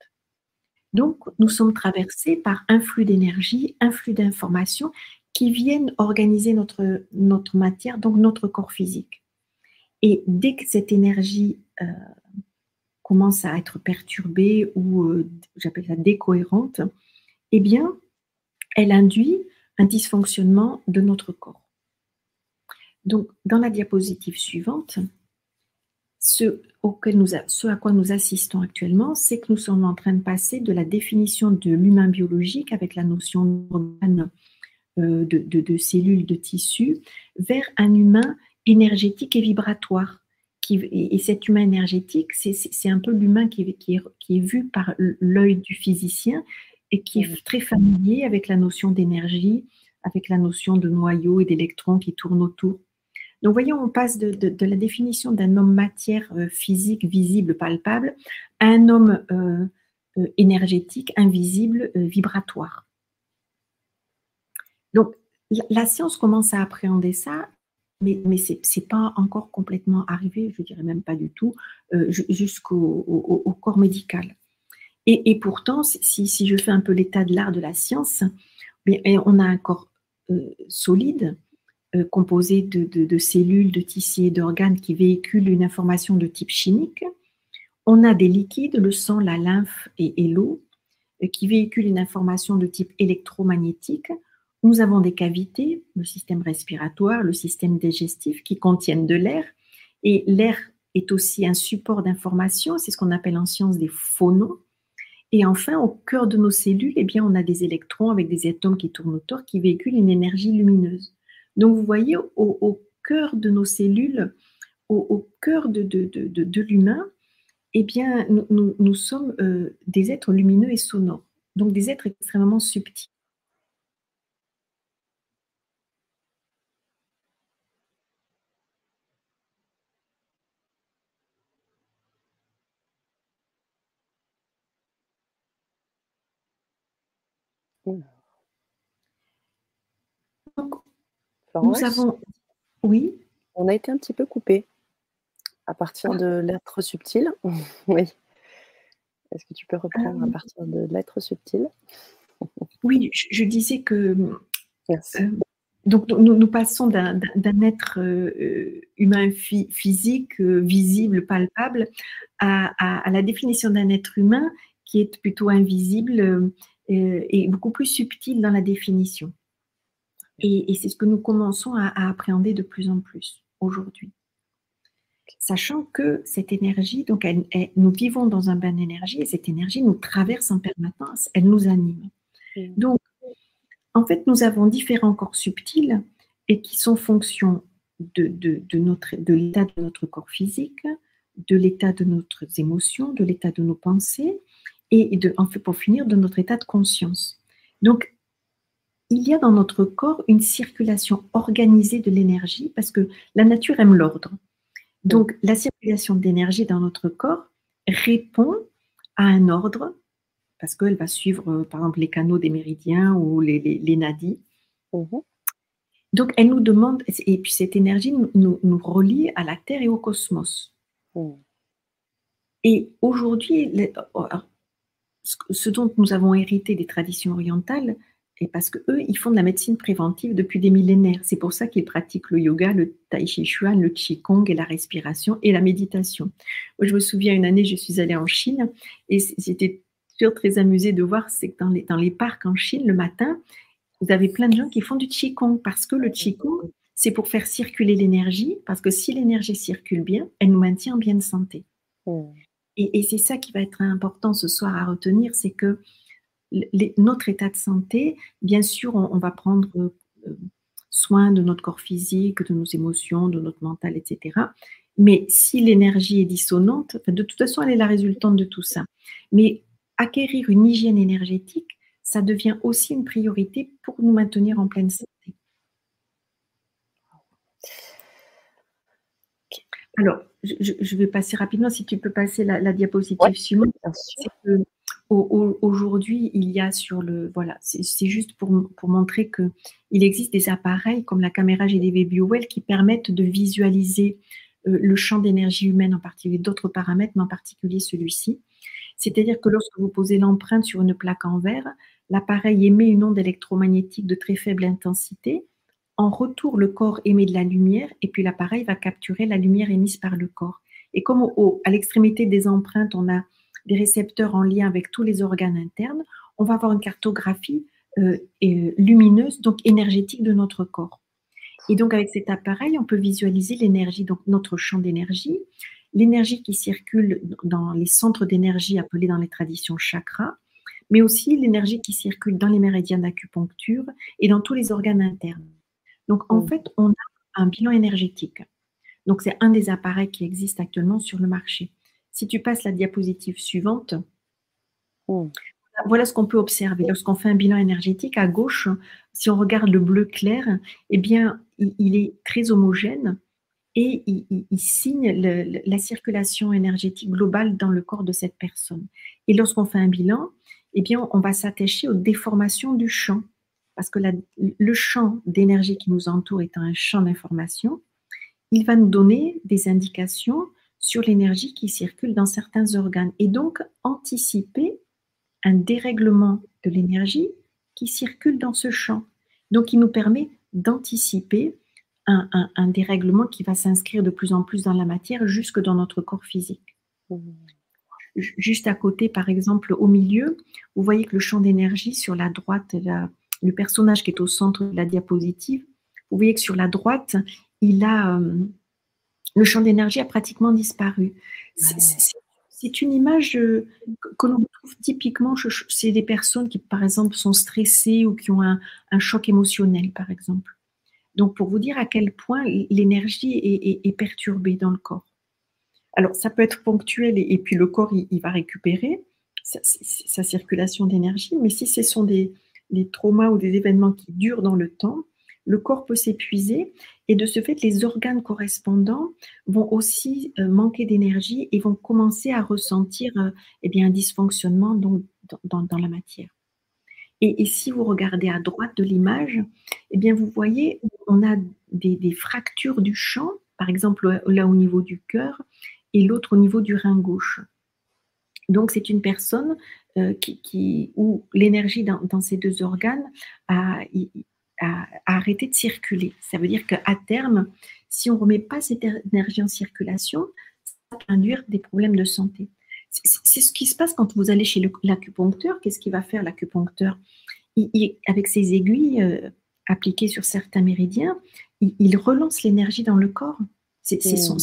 Donc, nous sommes traversés par un flux d'énergie, un flux d'informations qui viennent organiser notre, matière, donc notre corps physique. Et dès que cette énergie euh, commence à être perturbée ou, euh, j'appelle ça décohérente, eh bien, elle induit un dysfonctionnement de notre corps. Donc, dans la diapositive suivante, ce, à quoi nous assistons actuellement, c'est que nous sommes en train de passer de la définition de l'humain biologique avec la notion euh, de, cellules, de tissus, vers un humain énergétique et vibratoire. Et, cet humain énergétique, c'est un peu l'humain qui, est vu par l'œil du physicien et qui est très familier avec la notion d'énergie, avec la notion de noyau et d'électrons qui tournent autour. Donc, voyons, on passe de, la définition d'un homme matière euh, physique, visible, palpable, à un homme euh, euh, énergétique, invisible, vibratoire. Donc, la, science commence à appréhender ça, mais, mais ce n'est pas encore complètement arrivé, je dirais même pas du tout, jusqu'au corps médical. Et, pourtant, si, je fais un peu l'état de l'art de la science, on a un corps solide, euh, composé de, cellules, de tissus et d'organes qui véhiculent une information de type chimique. On a des liquides, le sang, la lymphe et, l'eau, euh, qui véhiculent une information de type électromagnétique. Nous avons des cavités, le système respiratoire, le système digestif, qui contiennent de l'air. Et l'air est aussi un support d'information, c'est ce qu'on appelle en science des phonons. Et enfin, au cœur de nos cellules, eh bien, on a des électrons avec des atomes qui tournent autour qui véhiculent une énergie lumineuse. Donc, vous voyez, au, cœur de nos cellules, au, cœur de, l'humain, eh bien, nous, sommes euh, des êtres lumineux et sonores, donc des êtres extrêmement subtils. Nous avons. Oui. On a été un petit peu coupé à partir ah. de l'être subtil. <laughs> oui. Est-ce que tu peux reprendre à ah. partir de l'être subtil? Oui, je, disais que. Euh, donc, nous, passons d'un être euh, humain physique, euh, visible, palpable, à, la définition d'un être humain qui est plutôt invisible et beaucoup plus subtil dans la définition. Et, c'est ce que nous commençons à, appréhender de plus en plus aujourd'hui. Sachant que cette énergie, donc nous vivons dans un bain d'énergie et cette énergie nous traverse en permanence, elle nous anime. Donc, en fait, nous avons différents corps subtils et qui sont fonction de, de, notre, de l'état de notre corps physique, de l'état de nos émotions, de l'état de nos pensées et de, en fait, pour finir, de notre état de conscience. Donc, il y a dans notre corps une circulation organisée de l'énergie parce que la nature aime l'ordre. Donc, la circulation d'énergie dans notre corps répond à un ordre parce qu'elle va suivre, euh, par exemple, les canaux des méridiens ou les, nadis. Mhm. Donc, elle nous demande, et puis cette énergie nous, relie à la Terre et au cosmos. Mhm. Et aujourd'hui, ce dont nous avons hérité des traditions orientales, parce que eux, ils font de la médecine préventive depuis des millénaires. C'est pour ça qu'ils pratiquent le yoga, le tai chi chuan, le qigong et la respiration et la méditation. Moi, je me souviens une année, je suis allée en Chine et j'étais toujours très amusée de voir, c'est que dans les, dans les parcs en Chine, le matin, vous avez plein de gens qui font du qigong parce que le qigong, c'est pour faire circuler l'énergie, parce que si l'énergie circule bien, elle nous maintient en bien de santé. Mmh. Et, et c'est ça qui va être important ce soir à retenir, c'est que notre état de santé, bien sûr, on, va prendre euh, soin de notre corps physique, de nos émotions, de notre mental, etc. Mais si l'énergie est dissonante, de toute façon, elle est la résultante de tout ça. Mais acquérir une hygiène énergétique, ça devient aussi une priorité pour nous maintenir en pleine santé. Alors, je, vais passer rapidement, si tu peux passer la, diapositive suivante aujourd'hui, il y a sur le. Voilà, c'est juste pour, pour montrer qu'il existe des appareils comme la caméra GDV BioWell qui permettent de visualiser euh, le champ d'énergie humaine, en particulier d'autres paramètres, mais en particulier celui-ci. C'est-à-dire que lorsque vous posez l'empreinte sur une plaque en verre, l'appareil émet une onde électromagnétique de très faible intensité. En retour, le corps émet de la lumière et puis l'appareil va capturer la lumière émise par le corps. Et comme au, à l'extrémité des empreintes, on a des récepteurs en lien avec tous les organes internes, on va avoir une cartographie euh, lumineuse, donc énergétique de notre corps. Et donc avec cet appareil, on peut visualiser l'énergie, donc notre champ d'énergie, l'énergie qui circule dans les centres d'énergie appelés dans les traditions chakras, mais aussi l'énergie qui circule dans les méridiens d'acupuncture et dans tous les organes internes. Donc en mmh. fait, on a un bilan énergétique. Donc c'est un des appareils qui existe actuellement sur le marché. Si tu passes la diapositive suivante, oh. voilà ce qu'on peut observer. Lorsqu'on fait un bilan énergétique, à gauche, si on regarde le bleu clair, eh bien, il, est très homogène et il, signe la circulation énergétique globale dans le corps de cette personne. Et lorsqu'on fait un bilan, eh bien, on va s'attacher aux déformations du champ, parce que le champ d'énergie qui nous entoure est un champ d'information. Il va nous donner des indications sur l'énergie qui circule dans certains organes et donc anticiper un dérèglement de l'énergie qui circule dans ce champ. Donc il nous permet d'anticiper un, dérèglement qui va s'inscrire de plus en plus dans la matière jusque dans notre corps physique. Juste à côté, par exemple, au milieu, vous voyez que le champ d'énergie sur la droite, le personnage qui est au centre de la diapositive, vous voyez que sur la droite, il a... Euh, le champ d'énergie a pratiquement disparu. C'est une image euh, que l'on trouve typiquement, c'est des personnes qui, par exemple, sont stressées ou qui ont un, choc émotionnel, par exemple. Donc, pour vous dire à quel point l'énergie est, perturbée dans le corps. Alors, ça peut être ponctuel et, puis le corps, il, va récupérer sa, circulation d'énergie, mais si ce sont des traumas ou des événements qui durent dans le temps, le corps peut s'épuiser et de ce fait, les organes correspondants vont aussi euh, manquer d'énergie et vont commencer à ressentir euh, eh bien, un dysfonctionnement dans, la matière. Et, si vous regardez à droite de l'image, eh bien, vous voyez, on a des, fractures du champ, par exemple là au niveau du cœur et l'autre au niveau du rein gauche. Donc, c'est une personne euh, qui, où l'énergie dans, dans, ces deux organes a, à, arrêter de circuler. Ça veut dire qu'à terme, si on ne remet pas cette énergie en circulation, ça peut induire des problèmes de santé. C'est ce qui se passe quand vous allez chez l'acupuncteur. Qu'est-ce qu'il va faire l'acupuncteur? Avec ses aiguilles euh, appliquées sur certains méridiens, il, relance l'énergie dans le corps. C'est son mmh.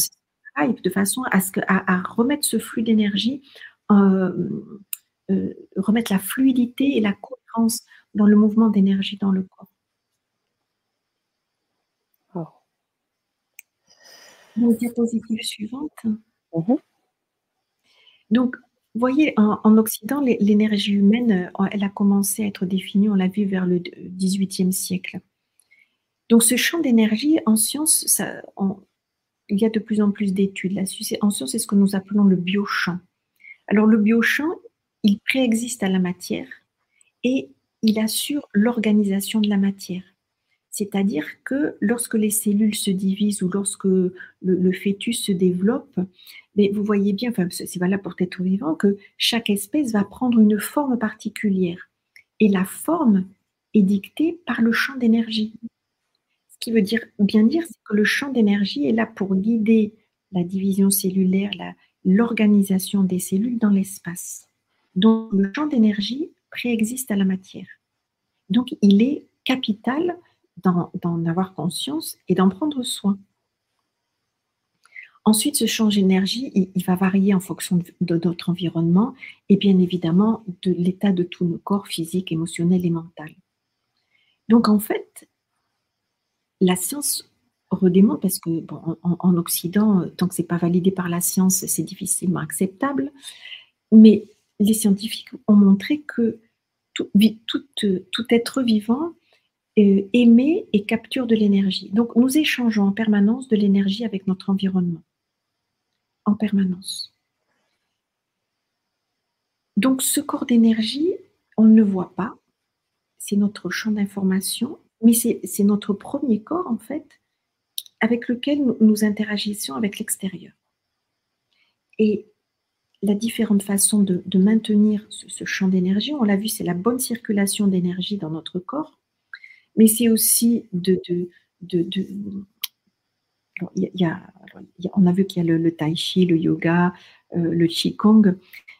travail de façon à, ce que, à, remettre ce flux d'énergie, euh, euh, remettre la fluidité et la cohérence dans le mouvement d'énergie dans le corps. diapositive suivante. Donc, vous voyez, en, Occident, l'énergie humaine, euh, elle a commencé à être définie, on l'a vu vers le XVIIIe siècle. Donc, ce champ d'énergie, en science, ça, il y a de plus en plus d'études là-dessus. En science, c'est ce que nous appelons le biochamp. Alors, le biochamp, il préexiste à la matière et il assure l'organisation de la matière. C'est-à-dire que lorsque les cellules se divisent ou lorsque le, fœtus se développe, mais vous voyez bien, enfin, c'est valable pour être vivant, que chaque espèce va prendre une forme particulière. Et la forme est dictée par le champ d'énergie. Ce qui veut dire, bien dire, c'est que le champ d'énergie est là pour guider la division cellulaire, l'organisation des cellules dans l'espace. Donc, le champ d'énergie préexiste à la matière. Donc, il est capital d'en avoir conscience et d'en prendre soin. Ensuite, ce change d'énergie, il, va varier en fonction de, notre environnement et bien évidemment de l'état de tout nos corps physique, émotionnel et mental. Donc en fait, la science redémontre, parce que en, Occident, tant que ce n'est pas validé par la science, c'est difficilement acceptable, mais les scientifiques ont montré que tout, tout être vivant euh, émet et capture de l'énergie. Donc nous échangeons en permanence de l'énergie avec notre environnement. En permanence. Donc ce corps d'énergie, on ne le voit pas. C'est notre champ d'information, mais c'est notre premier corps en fait avec lequel nous, interagissons avec l'extérieur. Et la différente façon de, maintenir ce champ d'énergie, on l'a vu, c'est la bonne circulation d'énergie dans notre corps mais c'est aussi de, on a vu qu'il y a le, tai chi, le yoga, euh, le qigong,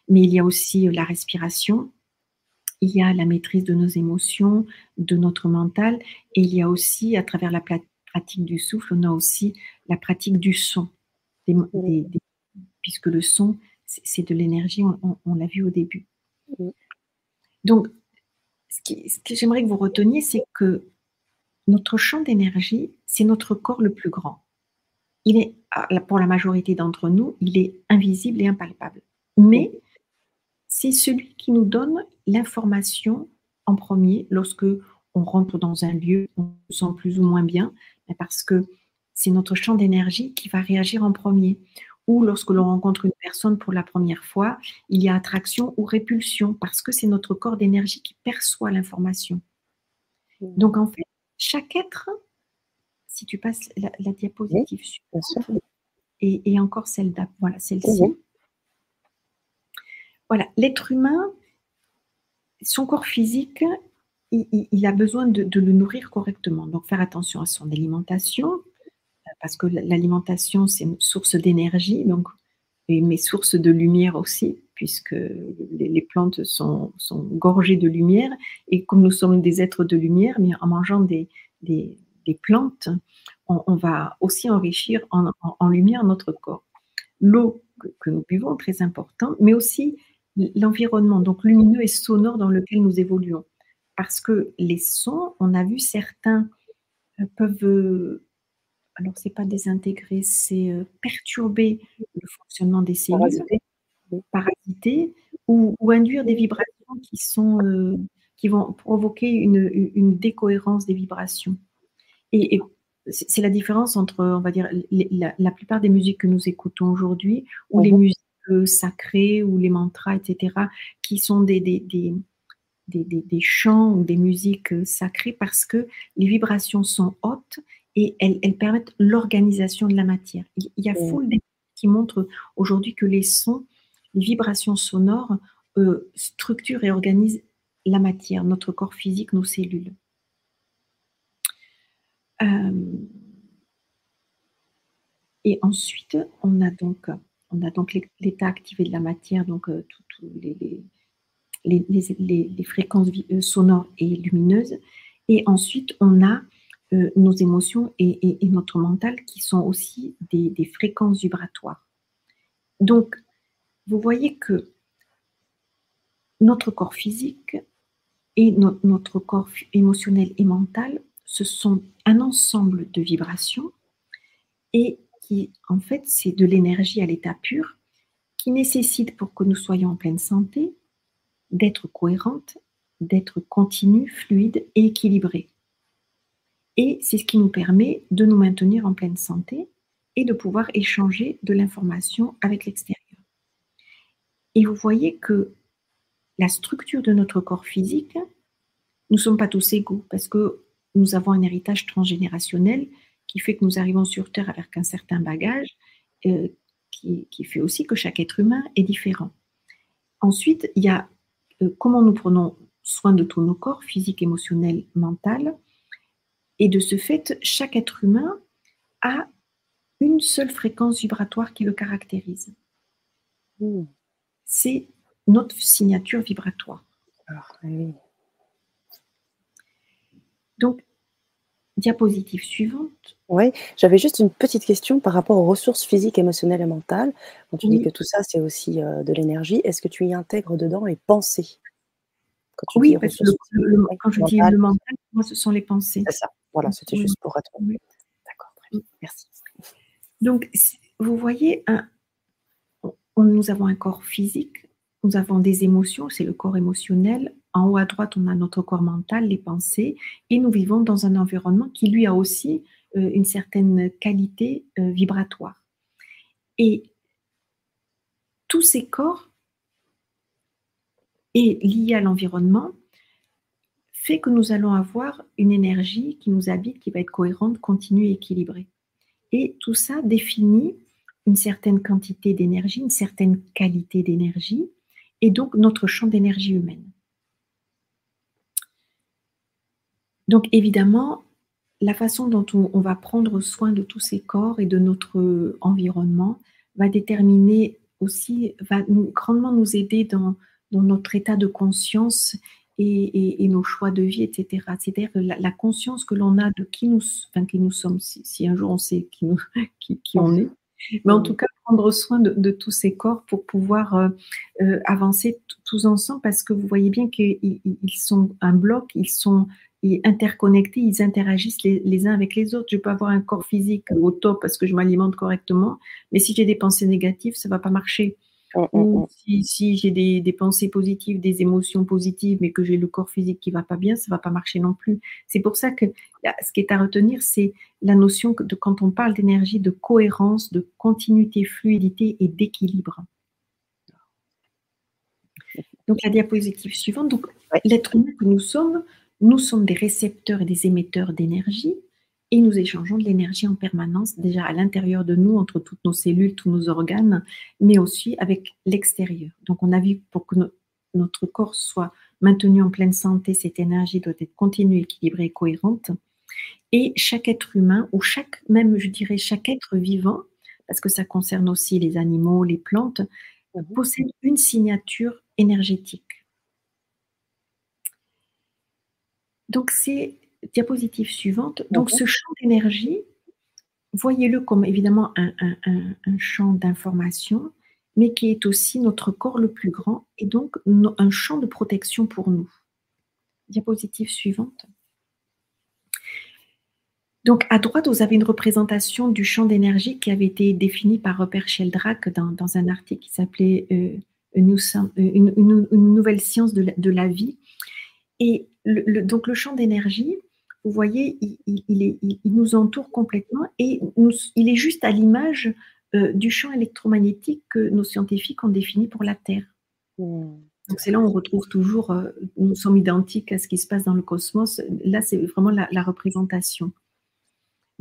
mais il y a aussi la respiration, il y a la maîtrise de nos émotions, de notre mental, et il y a aussi, à travers la pratique du souffle, on a aussi la pratique du son, puisque le son, c'est de l'énergie, on l'a vu au début. Donc, ce, que j'aimerais que vous reteniez, c'est que notre champ d'énergie, c'est notre corps le plus grand. Il est, ah, pour la majorité d'entre nous, il est invisible et impalpable. Mais c'est celui qui nous donne l'information en premier lorsque on rentre dans un lieu, on se sent plus ou moins bien, parce que c'est notre champ d'énergie qui va réagir en premier ou lorsque l'on rencontre une personne pour la première fois, il y a attraction ou répulsion parce que c'est notre corps d'énergie qui perçoit l'information. Mmh. Donc en fait, chaque être, si tu passes la, diapositive et, encore celle d'après, voilà, celle-ci. Voilà, l'être humain, son corps physique, il, a besoin de, de, le nourrir correctement. Donc faire attention à son alimentation, parce que l'alimentation, c'est une source d'énergie, donc, mais source de lumière aussi, puisque les, plantes sont, gorgées de lumière. Et comme nous sommes des êtres de lumière, mais en mangeant des, des plantes, on, va aussi enrichir en, lumière notre corps. L'eau que, nous buvons, très important, mais aussi l'environnement, donc lumineux et sonore dans lequel nous évoluons. Parce que les sons, on a vu certains euh, peuvent, alors c'est pas désintégrer, c'est euh, perturber le fonctionnement des cellules, parasiter, ou, induire des vibrations qui sont qui vont provoquer une, décohérence des vibrations. et c'est la différence entre, on va dire, la, plupart des musiques que nous écoutons aujourd'hui, ou les mhm. musiques euh, sacrées, ou les mantras, etc., qui sont des, des, des, des, chants ou des musiques euh, sacrées parce que les vibrations sont hautes et elles, elles permettent l'organisation de la matière. Il, y a mmh. foule qui montrent aujourd'hui que les sons, les vibrations sonores euh, structurent et organisent la matière, notre corps physique, nos cellules. Euh, et ensuite, on a donc, on a donc l'état activé de la matière, donc euh, toutes les, les, fréquences sonores et lumineuses. Et ensuite, on a nos émotions et, notre mental qui sont aussi des, fréquences vibratoires. Donc, vous voyez que notre corps physique et notre corps émotionnel et mental ce sont un ensemble de vibrations et qui, en fait, c'est de l'énergie à l'état pur qui nécessite pour que nous soyons en pleine santé d'être cohérente, d'être continue, fluide et équilibrée. Et c'est ce qui nous permet de nous maintenir en pleine santé et de pouvoir échanger de l'information avec l'extérieur. Et vous voyez que la structure de notre corps physique, nous ne sommes pas tous égaux parce que nous avons un héritage transgénérationnel qui fait que nous arrivons sur Terre avec un certain bagage, euh, qui, fait aussi que chaque être humain est différent. Ensuite, il y a euh, comment nous prenons soin de tous nos corps, physique, émotionnel, mental. Et de ce fait, chaque être humain a une seule fréquence vibratoire qui le caractérise. Mmh. C'est notre signature vibratoire. Alors, oui. Donc, diapositive suivante. Oui, j'avais juste une petite question par rapport aux ressources physiques, émotionnelles et mentales. Quand tu dis que tout ça, c'est aussi euh, de l'énergie, est-ce que tu y intègres dedans les pensées? Oui, parce que quand je dis le mental, moi, ce sont les pensées. C'est ça. Voilà, c'était juste pour être. D'accord, très bien. Merci. Donc, vous voyez, nous avons un corps physique, nous avons des émotions, c'est le corps émotionnel, en haut à droite, on a notre corps mental, les pensées, et nous vivons dans un environnement qui lui a aussi euh, une certaine qualité euh, vibratoire. Et tous ces corps, et liés à l'environnement, fait que nous allons avoir une énergie qui nous habite, qui va être cohérente, continue et équilibrée. Et tout ça définit une certaine quantité d'énergie, une certaine qualité d'énergie, et donc notre champ d'énergie humaine. Donc évidemment, la façon dont on, va prendre soin de tous ces corps et de notre environnement va déterminer aussi, va grandement nous aider dans, notre état de conscience et, nos choix de vie, etc. C'est-à-dire la, conscience que l'on a de qui nous, qui nous sommes, si, un jour on sait qui, nous, <laughs> qui, on est, mais en tout cas prendre soin de, tous ces corps pour pouvoir euh, euh, avancer tous ensemble parce que vous voyez bien qu'ils sont un bloc, ils sont interconnectés, ils interagissent les, uns avec les autres. Je peux avoir un corps physique au top parce que je m'alimente correctement, mais si j'ai des pensées négatives, ça va pas marcher. Mmh, mmh, Ou mmh. si, j'ai des, pensées positives, des émotions positives, mais que j'ai le corps physique qui va pas bien, ça va pas marcher non plus. C'est pour ça que ce qui est à retenir, c'est la notion de quand on parle d'énergie, de cohérence, de continuité, fluidité et d'équilibre. Donc la diapositive suivante. Donc l'être humain que nous sommes, nous sommes des récepteurs et des émetteurs d'énergie et nous échangeons de l'énergie en permanence, déjà à l'intérieur de nous, entre toutes nos cellules, tous nos organes, mais aussi avec l'extérieur. Donc on a vu pour que notre corps soit maintenu en pleine santé, cette énergie doit être continue, équilibrée et cohérente. Et chaque être humain, ou chaque, même je dirais chaque être vivant, parce que ça concerne aussi les animaux, les plantes, mhm. possède une signature énergétique. Donc c'est diapositive suivante. Donc, ce champ d'énergie, voyez-le comme évidemment un, champ d'information, mais qui est aussi notre corps le plus grand et donc un champ de protection pour nous. Diapositive suivante. Donc, à droite, vous avez une représentation du champ d'énergie qui avait été défini par Robert Sheldrake dans, un article qui s'appelait euh, euh, une, nouvelle science de la, vie. Et donc, le champ d'énergie, vous voyez, il, nous entoure complètement et il est juste à l'image euh, du champ électromagnétique que nos scientifiques ont défini pour la Terre. Hmm. Donc c'est là où on retrouve toujours, nous sommes identiques à ce qui se passe dans le cosmos. Là, c'est vraiment la représentation.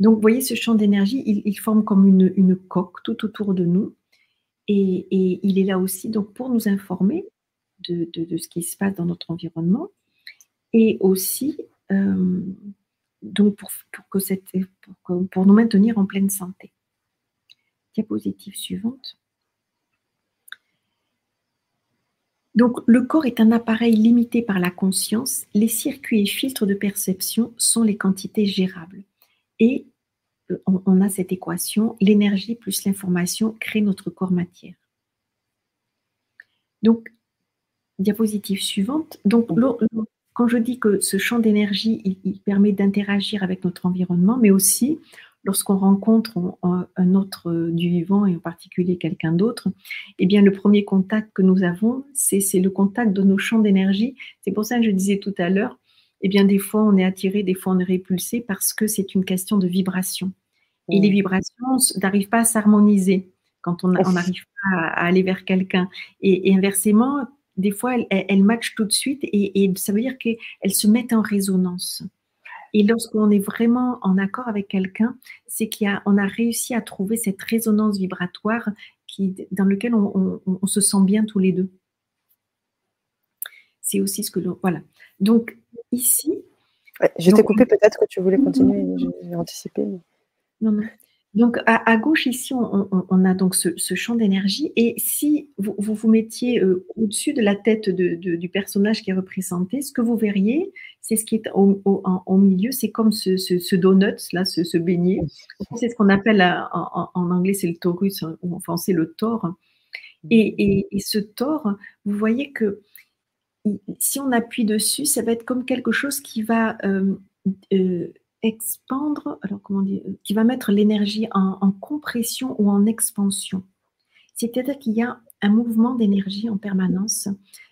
Donc, vous voyez, ce champ d'énergie, il, forme comme une, coque tout autour de nous. Et, il est là aussi donc, pour nous informer de, ce qui se passe dans notre environnement et aussi euh, donc pour, que cette, pour, pour nous maintenir en pleine santé. Diapositive suivante. Donc, le corps est un appareil limité par la conscience. Les circuits et filtres de perception sont les quantités gérables. Et euh, on, a cette équation, l'énergie plus l'information crée notre corps matière. Donc, diapositive suivante. Donc, quand je dis que ce champ d'énergie, il, permet d'interagir avec notre environnement, mais aussi lorsqu'on rencontre un, autre du vivant et en particulier quelqu'un d'autre, eh bien, le premier contact que nous avons, c'est le contact de nos champs d'énergie. C'est pour ça que je disais tout à l'heure, eh bien, des fois, on est attiré, des fois, on est répulsé parce que c'est une question de vibration. Et les mmh. vibrations n'arrivent pas à s'harmoniser quand on n'arrive pas à, aller vers quelqu'un. Et, inversement, des fois, elles, matchent tout de suite et, ça veut dire qu'elles se mettent en résonance. Et lorsqu'on est vraiment en accord avec quelqu'un, c'est qu'on a, a réussi à trouver cette résonance vibratoire qui, dans laquelle on, on se sent bien tous les deux. C'est aussi ce que l'on. Voilà. Donc, ici. je t'ai coupé, peut-être que tu voulais continuer, j'ai anticipé. Non, non. Donc, à, gauche, ici, on, a donc ce, champ d'énergie. Et si vous vous, mettiez euh, au-dessus de la tête du personnage qui est représenté, ce que vous verriez, c'est ce qui est au, milieu, c'est comme ce, donut, là, ce, beignet. C'est ce qu'on appelle en, anglais, c'est le taurus, ou en français, le tore. Et, ce tore, vous voyez que si on appuie dessus, ça va être comme quelque chose qui va euh, euh, expandre, alors comment dire, qui va mettre l'énergie en, compression ou en expansion. C'est-à-dire qu'il y a un mouvement d'énergie en permanence.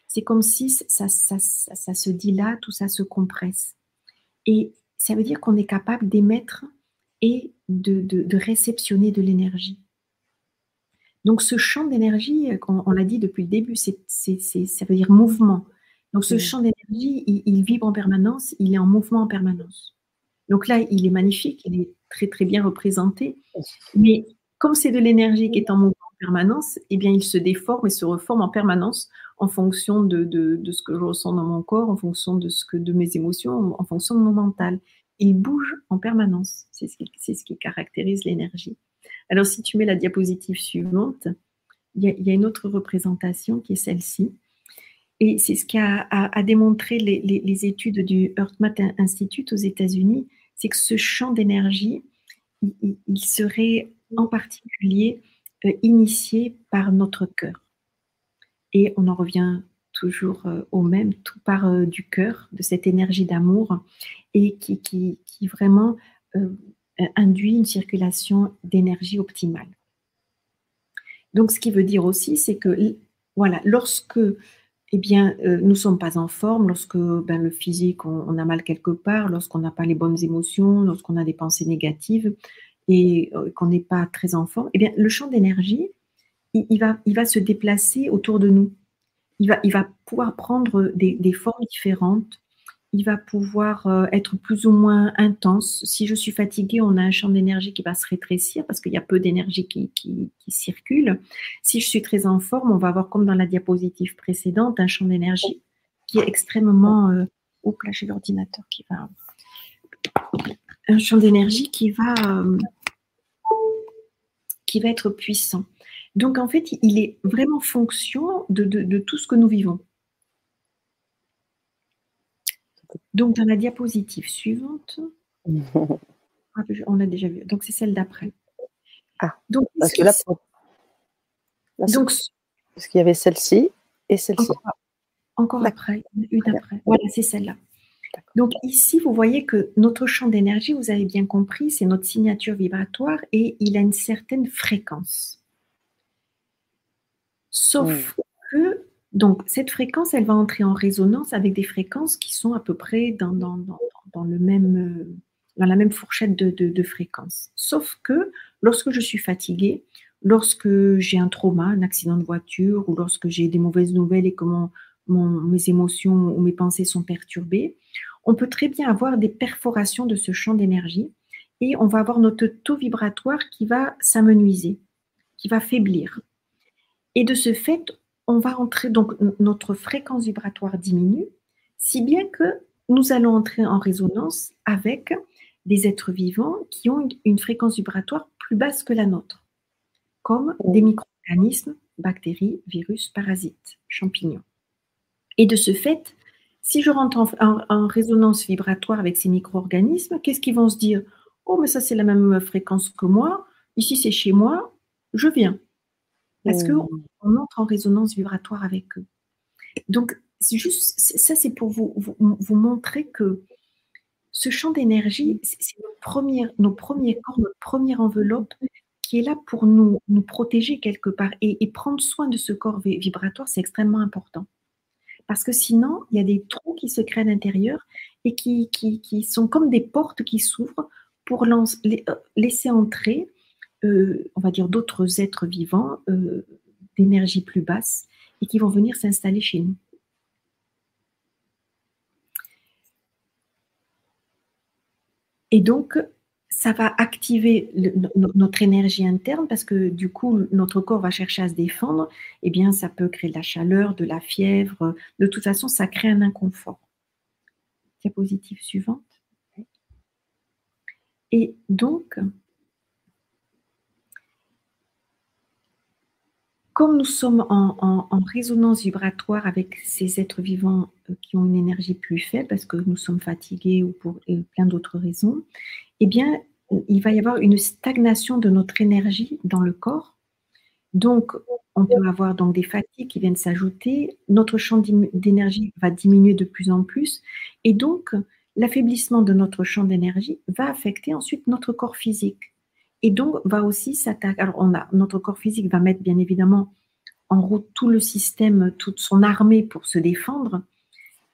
C'est comme si ça, ça, ça, se dilate ou ça se compresse. Et ça veut dire qu'on est capable d'émettre et de, de, réceptionner de l'énergie. Donc ce champ d'énergie, on, l'a dit depuis le début, c'est, ça veut dire mouvement. Donc ce champ d'énergie, il, vibre en permanence, il est en mouvement en permanence. Donc là, il est magnifique, il est très très bien représenté. Mais comme c'est de l'énergie qui est en mouvement en permanence, eh bien, il se déforme et se reforme en permanence en fonction de, ce que je ressens dans mon corps, en fonction de, ce que, de mes émotions, en fonction de mon mental. Il bouge en permanence. C'est ce, ce, qui caractérise l'énergie. Alors, si tu mets la diapositive suivante, il y a, une autre représentation qui est celle-ci. Et c'est ce qu'a a, démontré les, les, études du HeartMath Institute aux États-Unis c'est que ce champ d'énergie, il, serait en particulier euh, initié par notre cœur. Et on en revient toujours euh, au même, tout part euh, du cœur, de cette énergie d'amour, et qui, qui, vraiment induit une circulation d'énergie optimale. Donc, ce qui veut dire aussi, c'est que, voilà, lorsque eh bien, euh, nous ne sommes pas en forme lorsque ben, le physique, on, a mal quelque part, lorsqu'on n'a pas les bonnes émotions, lorsqu'on a des pensées négatives et euh, qu'on n'est pas très en forme. Eh bien, le champ d'énergie, il, va, se déplacer autour de nous. Il va pouvoir prendre des formes différentes il va pouvoir euh, être plus ou moins intense. Si je suis fatiguée, on a un champ d'énergie qui va se rétrécir parce qu'il y a peu d'énergie qui, circule. Si je suis très en forme, on va avoir comme dans la diapositive précédente un champ d'énergie qui est extrêmement... Euh, oups, là j'ai l'ordinateur qui va... Un champ d'énergie qui va... Euh, qui va être puissant. Donc en fait, il est vraiment fonction de tout ce que nous vivons. Donc, dans la diapositive suivante, <laughs> ah, on a déjà vu. Donc, c'est celle d'après. Ah, donc, parce que là, donc, parce qu'il y avait celle-ci et celle-ci. Encore, après, une après. Voilà, c'est celle-là. Donc ici, vous voyez que notre champ d'énergie, vous avez bien compris, c'est notre signature vibratoire et il a une certaine fréquence. Sauf que, donc cette fréquence, elle va entrer en résonance avec des fréquences qui sont à peu près dans, dans, le même, dans la même fourchette de, de, fréquence. Sauf que lorsque je suis fatiguée, lorsque j'ai un trauma, un accident de voiture, ou lorsque j'ai des mauvaises nouvelles et que mes émotions ou mes pensées sont perturbées, on peut très bien avoir des perforations de ce champ d'énergie et on va avoir notre taux vibratoire qui va s'amenuiser, qui va faiblir. Et de ce fait, on va entrer, donc notre fréquence vibratoire diminue, si bien que nous allons entrer en résonance avec des êtres vivants qui ont une fréquence vibratoire plus basse que la nôtre, comme des micro-organismes, bactéries, virus, parasites, champignons. Et de ce fait, si je rentre en, résonance vibratoire avec ces micro-organismes, qu'est-ce qu'ils vont se dire? Oh, mais ça, c'est la même fréquence que moi. Ici, c'est chez moi. Je viens. Parce qu'on mmh. on entre en résonance vibratoire avec eux. Donc, c'est juste, ça, c'est pour vous, vous, montrer que ce champ d'énergie, c'est nos premiers, nos premiers corps, notre première enveloppe qui est là pour nous, nous protéger quelque part. et prendre soin de ce corps vibratoire, c'est extrêmement important parce que sinon, il y a des trous qui se créent à l'intérieur et qui, qui, sont comme des portes qui s'ouvrent pour euh, laisser entrer, euh, on va dire, d'autres êtres vivants euh, d'énergie plus basse et qui vont venir s'installer chez nous. Et donc, ça va activer notre énergie interne parce que du coup, notre corps va chercher à se défendre. Eh bien, ça peut créer de la chaleur, de la fièvre. De toute façon, ça crée un inconfort. Diapositive suivante. Et donc, comme nous sommes en, résonance vibratoire avec ces êtres vivants euh, qui ont une énergie plus faible, parce que nous sommes fatigués ou pour plein d'autres raisons, eh bien, il va y avoir une stagnation de notre énergie dans le corps. Donc, on peut avoir donc des fatigues qui viennent s'ajouter. Notre champ d'énergie va diminuer de plus en plus. Et donc, l'affaiblissement de notre champ d'énergie va affecter ensuite notre corps physique. Et donc, va aussi s'attaquer. Alors, notre corps physique va mettre bien évidemment en route tout le système, toute son armée pour se défendre.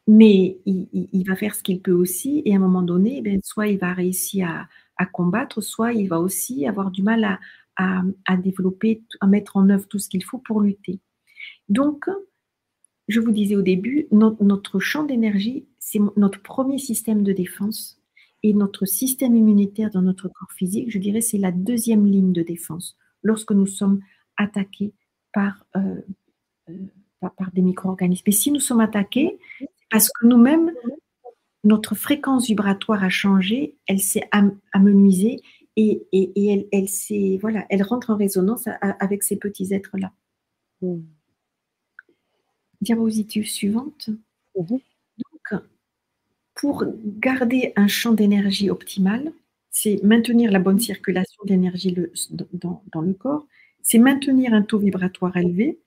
Mais il, va faire ce qu'il peut aussi. Et à un moment donné, eh soit il va réussir à, combattre, soit il va aussi avoir du mal à, développer, à mettre en œuvre tout ce qu'il faut pour lutter. Donc, je vous disais au début, notre champ d'énergie, c'est notre premier système de défense. Et notre système immunitaire dans notre corps physique, je dirais, c'est la deuxième ligne de défense lorsque nous sommes attaqués par, euh, euh, par, par, des micro-organismes. Et si nous sommes attaqués, c'est parce que nous-mêmes, notre fréquence vibratoire a changé, elle s'est amenuisée et, et, elle, elle, voilà, elle rentre en résonance avec ces petits êtres-là. Mmh. Diapositive suivante. Mmh. Pour garder un champ d'énergie optimal, c'est maintenir la bonne circulation d'énergie dans, le corps, c'est maintenir un taux vibratoire élevé,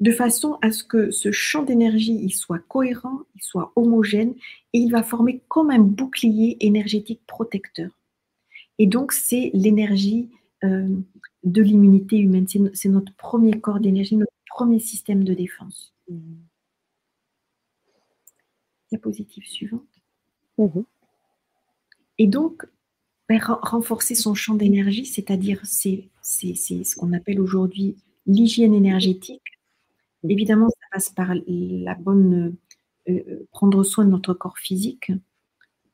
de façon à ce que ce champ d'énergie soit cohérent, il soit homogène et il va former comme un bouclier énergétique protecteur. Et donc c'est l'énergie euh, de l'immunité humaine, c'est notre premier corps d'énergie, notre premier système de défense. Mmh. Diapositive suivante. Mmh. Et donc, ben, renforcer son champ d'énergie, c'est-à-dire c'est ce qu'on appelle aujourd'hui l'hygiène énergétique, Évidemment, ça passe par la bonne euh, euh, prendre soin de notre corps physique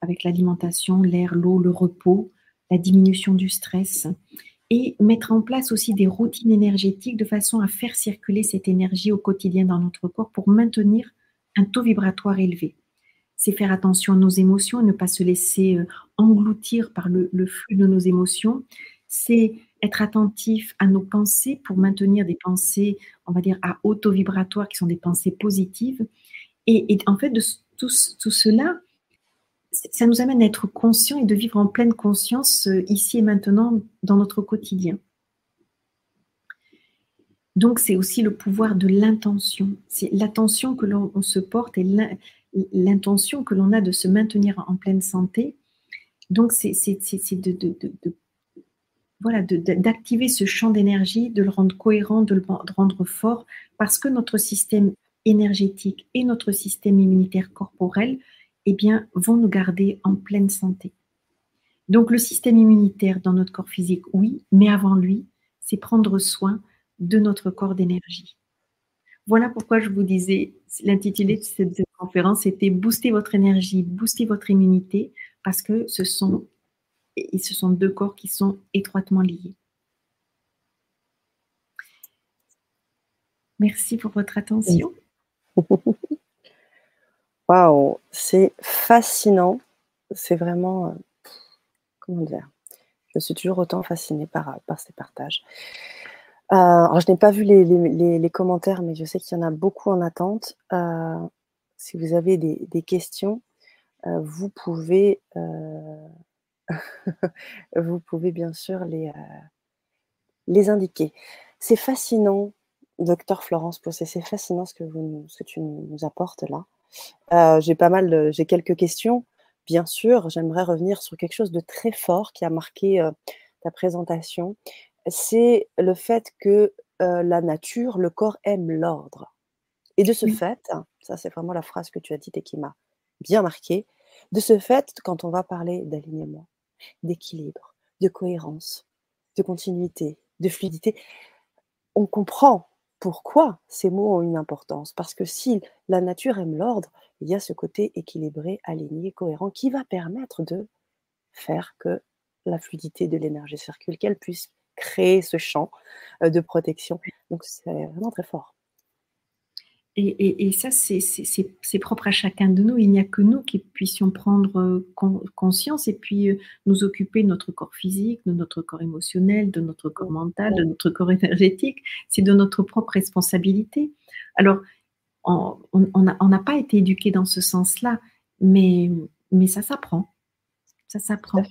avec l'alimentation, l'air, l'eau, le repos, la diminution du stress et mettre en place aussi des routines énergétiques de façon à faire circuler cette énergie au quotidien dans notre corps pour maintenir un taux vibratoire élevé. C'est faire attention à nos émotions ne pas se laisser euh, engloutir par le flux de nos émotions. C'est être attentif à nos pensées pour maintenir des pensées, on va dire, à auto-vibratoires qui sont des pensées positives. Et, en fait, de tout, cela, ça nous amène à être conscient et de vivre en pleine conscience euh, ici et maintenant dans notre quotidien. Donc, c'est aussi le pouvoir de l'intention. C'est l'attention que l'on se porte et l'intention que l'on a de se maintenir en pleine santé. Donc, c'est de, voilà, d'activer ce champ d'énergie, de le rendre cohérent, de le rendre fort, parce que notre système énergétique et notre système immunitaire corporel eh bien, vont nous garder en pleine santé. Donc le système immunitaire dans notre corps physique, oui, mais avant lui, c'est prendre soin de notre corps d'énergie. Voilà pourquoi je vous disais, l'intitulé de cette conférence était Booster votre énergie, booster votre immunité, parce que ce sont, sont deux corps qui sont étroitement liés. Merci pour votre attention. <laughs> Waouh, c'est fascinant. C'est vraiment, euh, comment dire? Je suis toujours autant fascinée par, par ces partages. Euh, alors, je n'ai pas vu les, commentaires, mais je sais qu'il y en a beaucoup en attente. Euh, si vous avez des, questions, euh, vous pouvez, <laughs> vous pouvez bien sûr les, les indiquer. C'est fascinant, docteur Florence Possé, c'est fascinant ce que, vous, ce que tu nous apportes là. j'ai pas mal, j'ai quelques questions. Bien sûr, j'aimerais revenir sur quelque chose de très fort qui a marqué ta présentation c'est le fait que la nature, le corps aime l'ordre. Et de ce fait, ça c'est vraiment la phrase que tu as dite et qui m'a bien marqué, de ce fait, quand on va parler d'alignement, d'équilibre, de cohérence, de continuité, de fluidité, on comprend pourquoi ces mots ont une importance. Parce que si la nature aime l'ordre, il y a ce côté équilibré, aligné, cohérent qui va permettre de faire que la fluidité de l'énergie circule, qu'elle puisse créer ce champ de protection. Donc c'est vraiment très fort. Et, ça, c'est propre à chacun de nous. Il n'y a que nous qui puissions prendre conscience et puis nous occuper de notre corps physique, de notre corps émotionnel, de notre corps mental, de notre corps énergétique. C'est de notre propre responsabilité. Alors, on n'a pas été éduqué dans ce sens-là, mais, mais ça s'apprend. Ça s'apprend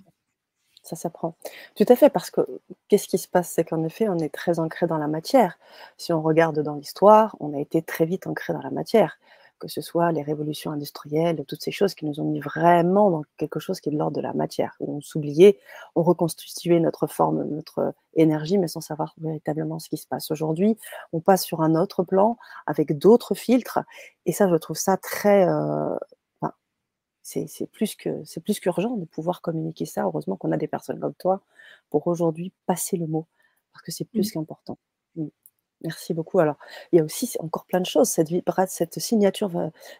ça s'apprend. Tout à fait, parce que qu'est-ce qui se passe? C'est qu'en effet, on est très ancré dans la matière. Si on regarde dans l'histoire, on a été très vite ancré dans la matière, que ce soit les révolutions industrielles, toutes ces choses qui nous ont mis vraiment dans quelque chose qui est de l'ordre de la matière, où on s'oubliait, on reconstituait notre forme, notre énergie, mais sans savoir véritablement ce qui se passe. Aujourd'hui, on passe sur un autre plan avec d'autres filtres, et ça, je trouve ça très, euh, c'est plus que c'est plus qu'urgent de pouvoir communiquer ça. Heureusement qu'on a des personnes comme toi pour aujourd'hui passer le mot, parce que c'est plus mmh. qu'important. Mmh. Merci beaucoup. Alors, il y a aussi encore plein de choses. Cette, cette signature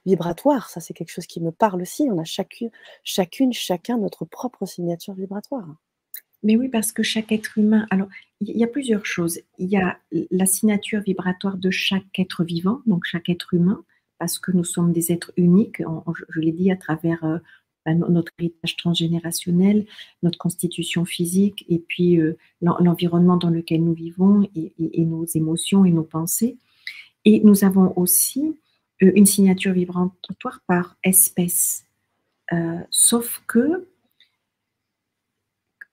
vibratoire, ça c'est quelque chose qui me parle aussi. On a chacune, chacune, chacun notre propre signature vibratoire. Mais oui, parce que chaque être humain. Alors, il y a plusieurs choses. Il y a la signature vibratoire de chaque être vivant, donc chaque être humain parce que nous sommes des êtres uniques, je, l'ai dit à travers euh, bah, notre héritage transgénérationnel, notre constitution physique et puis euh, l'environnement dans lequel nous vivons et, nos émotions et nos pensées. Et nous avons aussi euh, une signature vibratoire par espèce. sauf que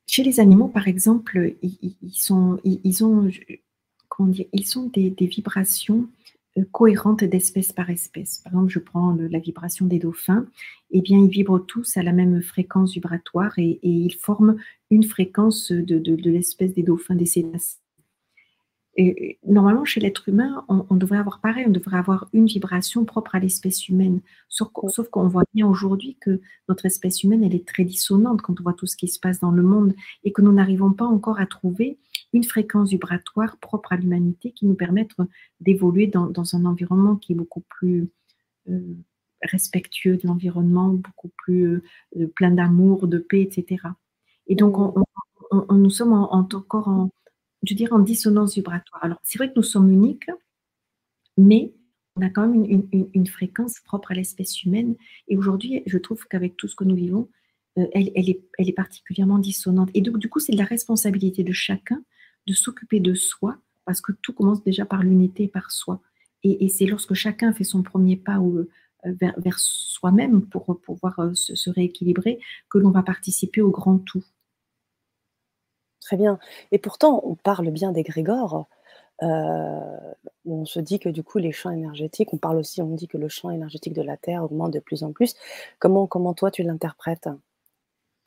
chez les animaux, par exemple, ils, sont, ils, ont, comment dire, ils sont des, des vibrations cohérente d'espèce par espèce. Par exemple, je prends la vibration des dauphins, eh bien, ils vibrent tous à la même fréquence vibratoire et, ils forment une fréquence de, l'espèce des dauphins, des cétacés. Et, normalement, chez l'être humain, on, devrait avoir pareil, on devrait avoir une vibration propre à l'espèce humaine. Sauf, sauf qu'on voit bien aujourd'hui que notre espèce humaine, elle est très dissonante quand on voit tout ce qui se passe dans le monde et que nous n'arrivons pas encore à trouver une fréquence vibratoire propre à l'humanité qui nous permette d'évoluer dans, un environnement qui est beaucoup plus euh, respectueux de l'environnement, beaucoup plus euh, plein d'amour, de paix, etc. Et donc, on, nous sommes encore en, je dirais, en dissonance vibratoire. Alors, c'est vrai que nous sommes uniques, mais on a quand même une, fréquence propre à l'espèce humaine. Et aujourd'hui, je trouve qu'avec tout ce que nous vivons, euh, elle, est, particulièrement dissonante. Et donc, du coup, c'est de la responsabilité de chacun de s'occuper de soi, parce que tout commence déjà par l'unité, par soi. Et, c'est lorsque chacun fait son premier pas ou, vers, soi-même pour pouvoir se, rééquilibrer que l'on va participer au grand tout. Très bien. Et pourtant, on parle bien des grégores. on se dit que du coup, les champs énergétiques, on parle aussi, on dit que le champ énergétique de la Terre augmente de plus en plus. Comment, comment toi, tu l'interprètes?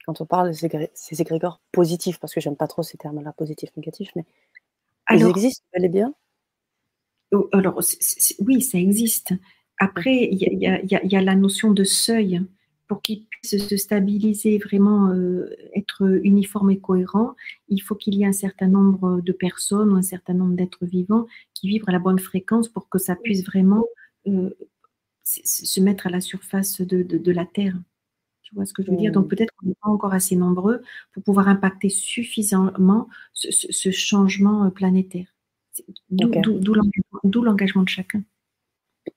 Quand on parle de ces, égrégores positifs, parce que j'aime pas trop ces termes-là, positifs, négatifs, mais ils existent bel et bien? Oh, Alors, oui, ça existe. Après, il y, a la notion de seuil. Pour qu'il puisse se stabiliser, vraiment euh, être uniforme et cohérent, il faut qu'il y ait un certain nombre de personnes ou un certain nombre d'êtres vivants qui vibrent à la bonne fréquence pour que ça puisse vraiment euh, se mettre à la surface de la Terre. Tu vois ce que je veux dire? Donc mmh. peut-être qu'on n'est pas encore assez nombreux pour pouvoir impacter suffisamment ce, changement euh, planétaire. D'où l'engagement de chacun.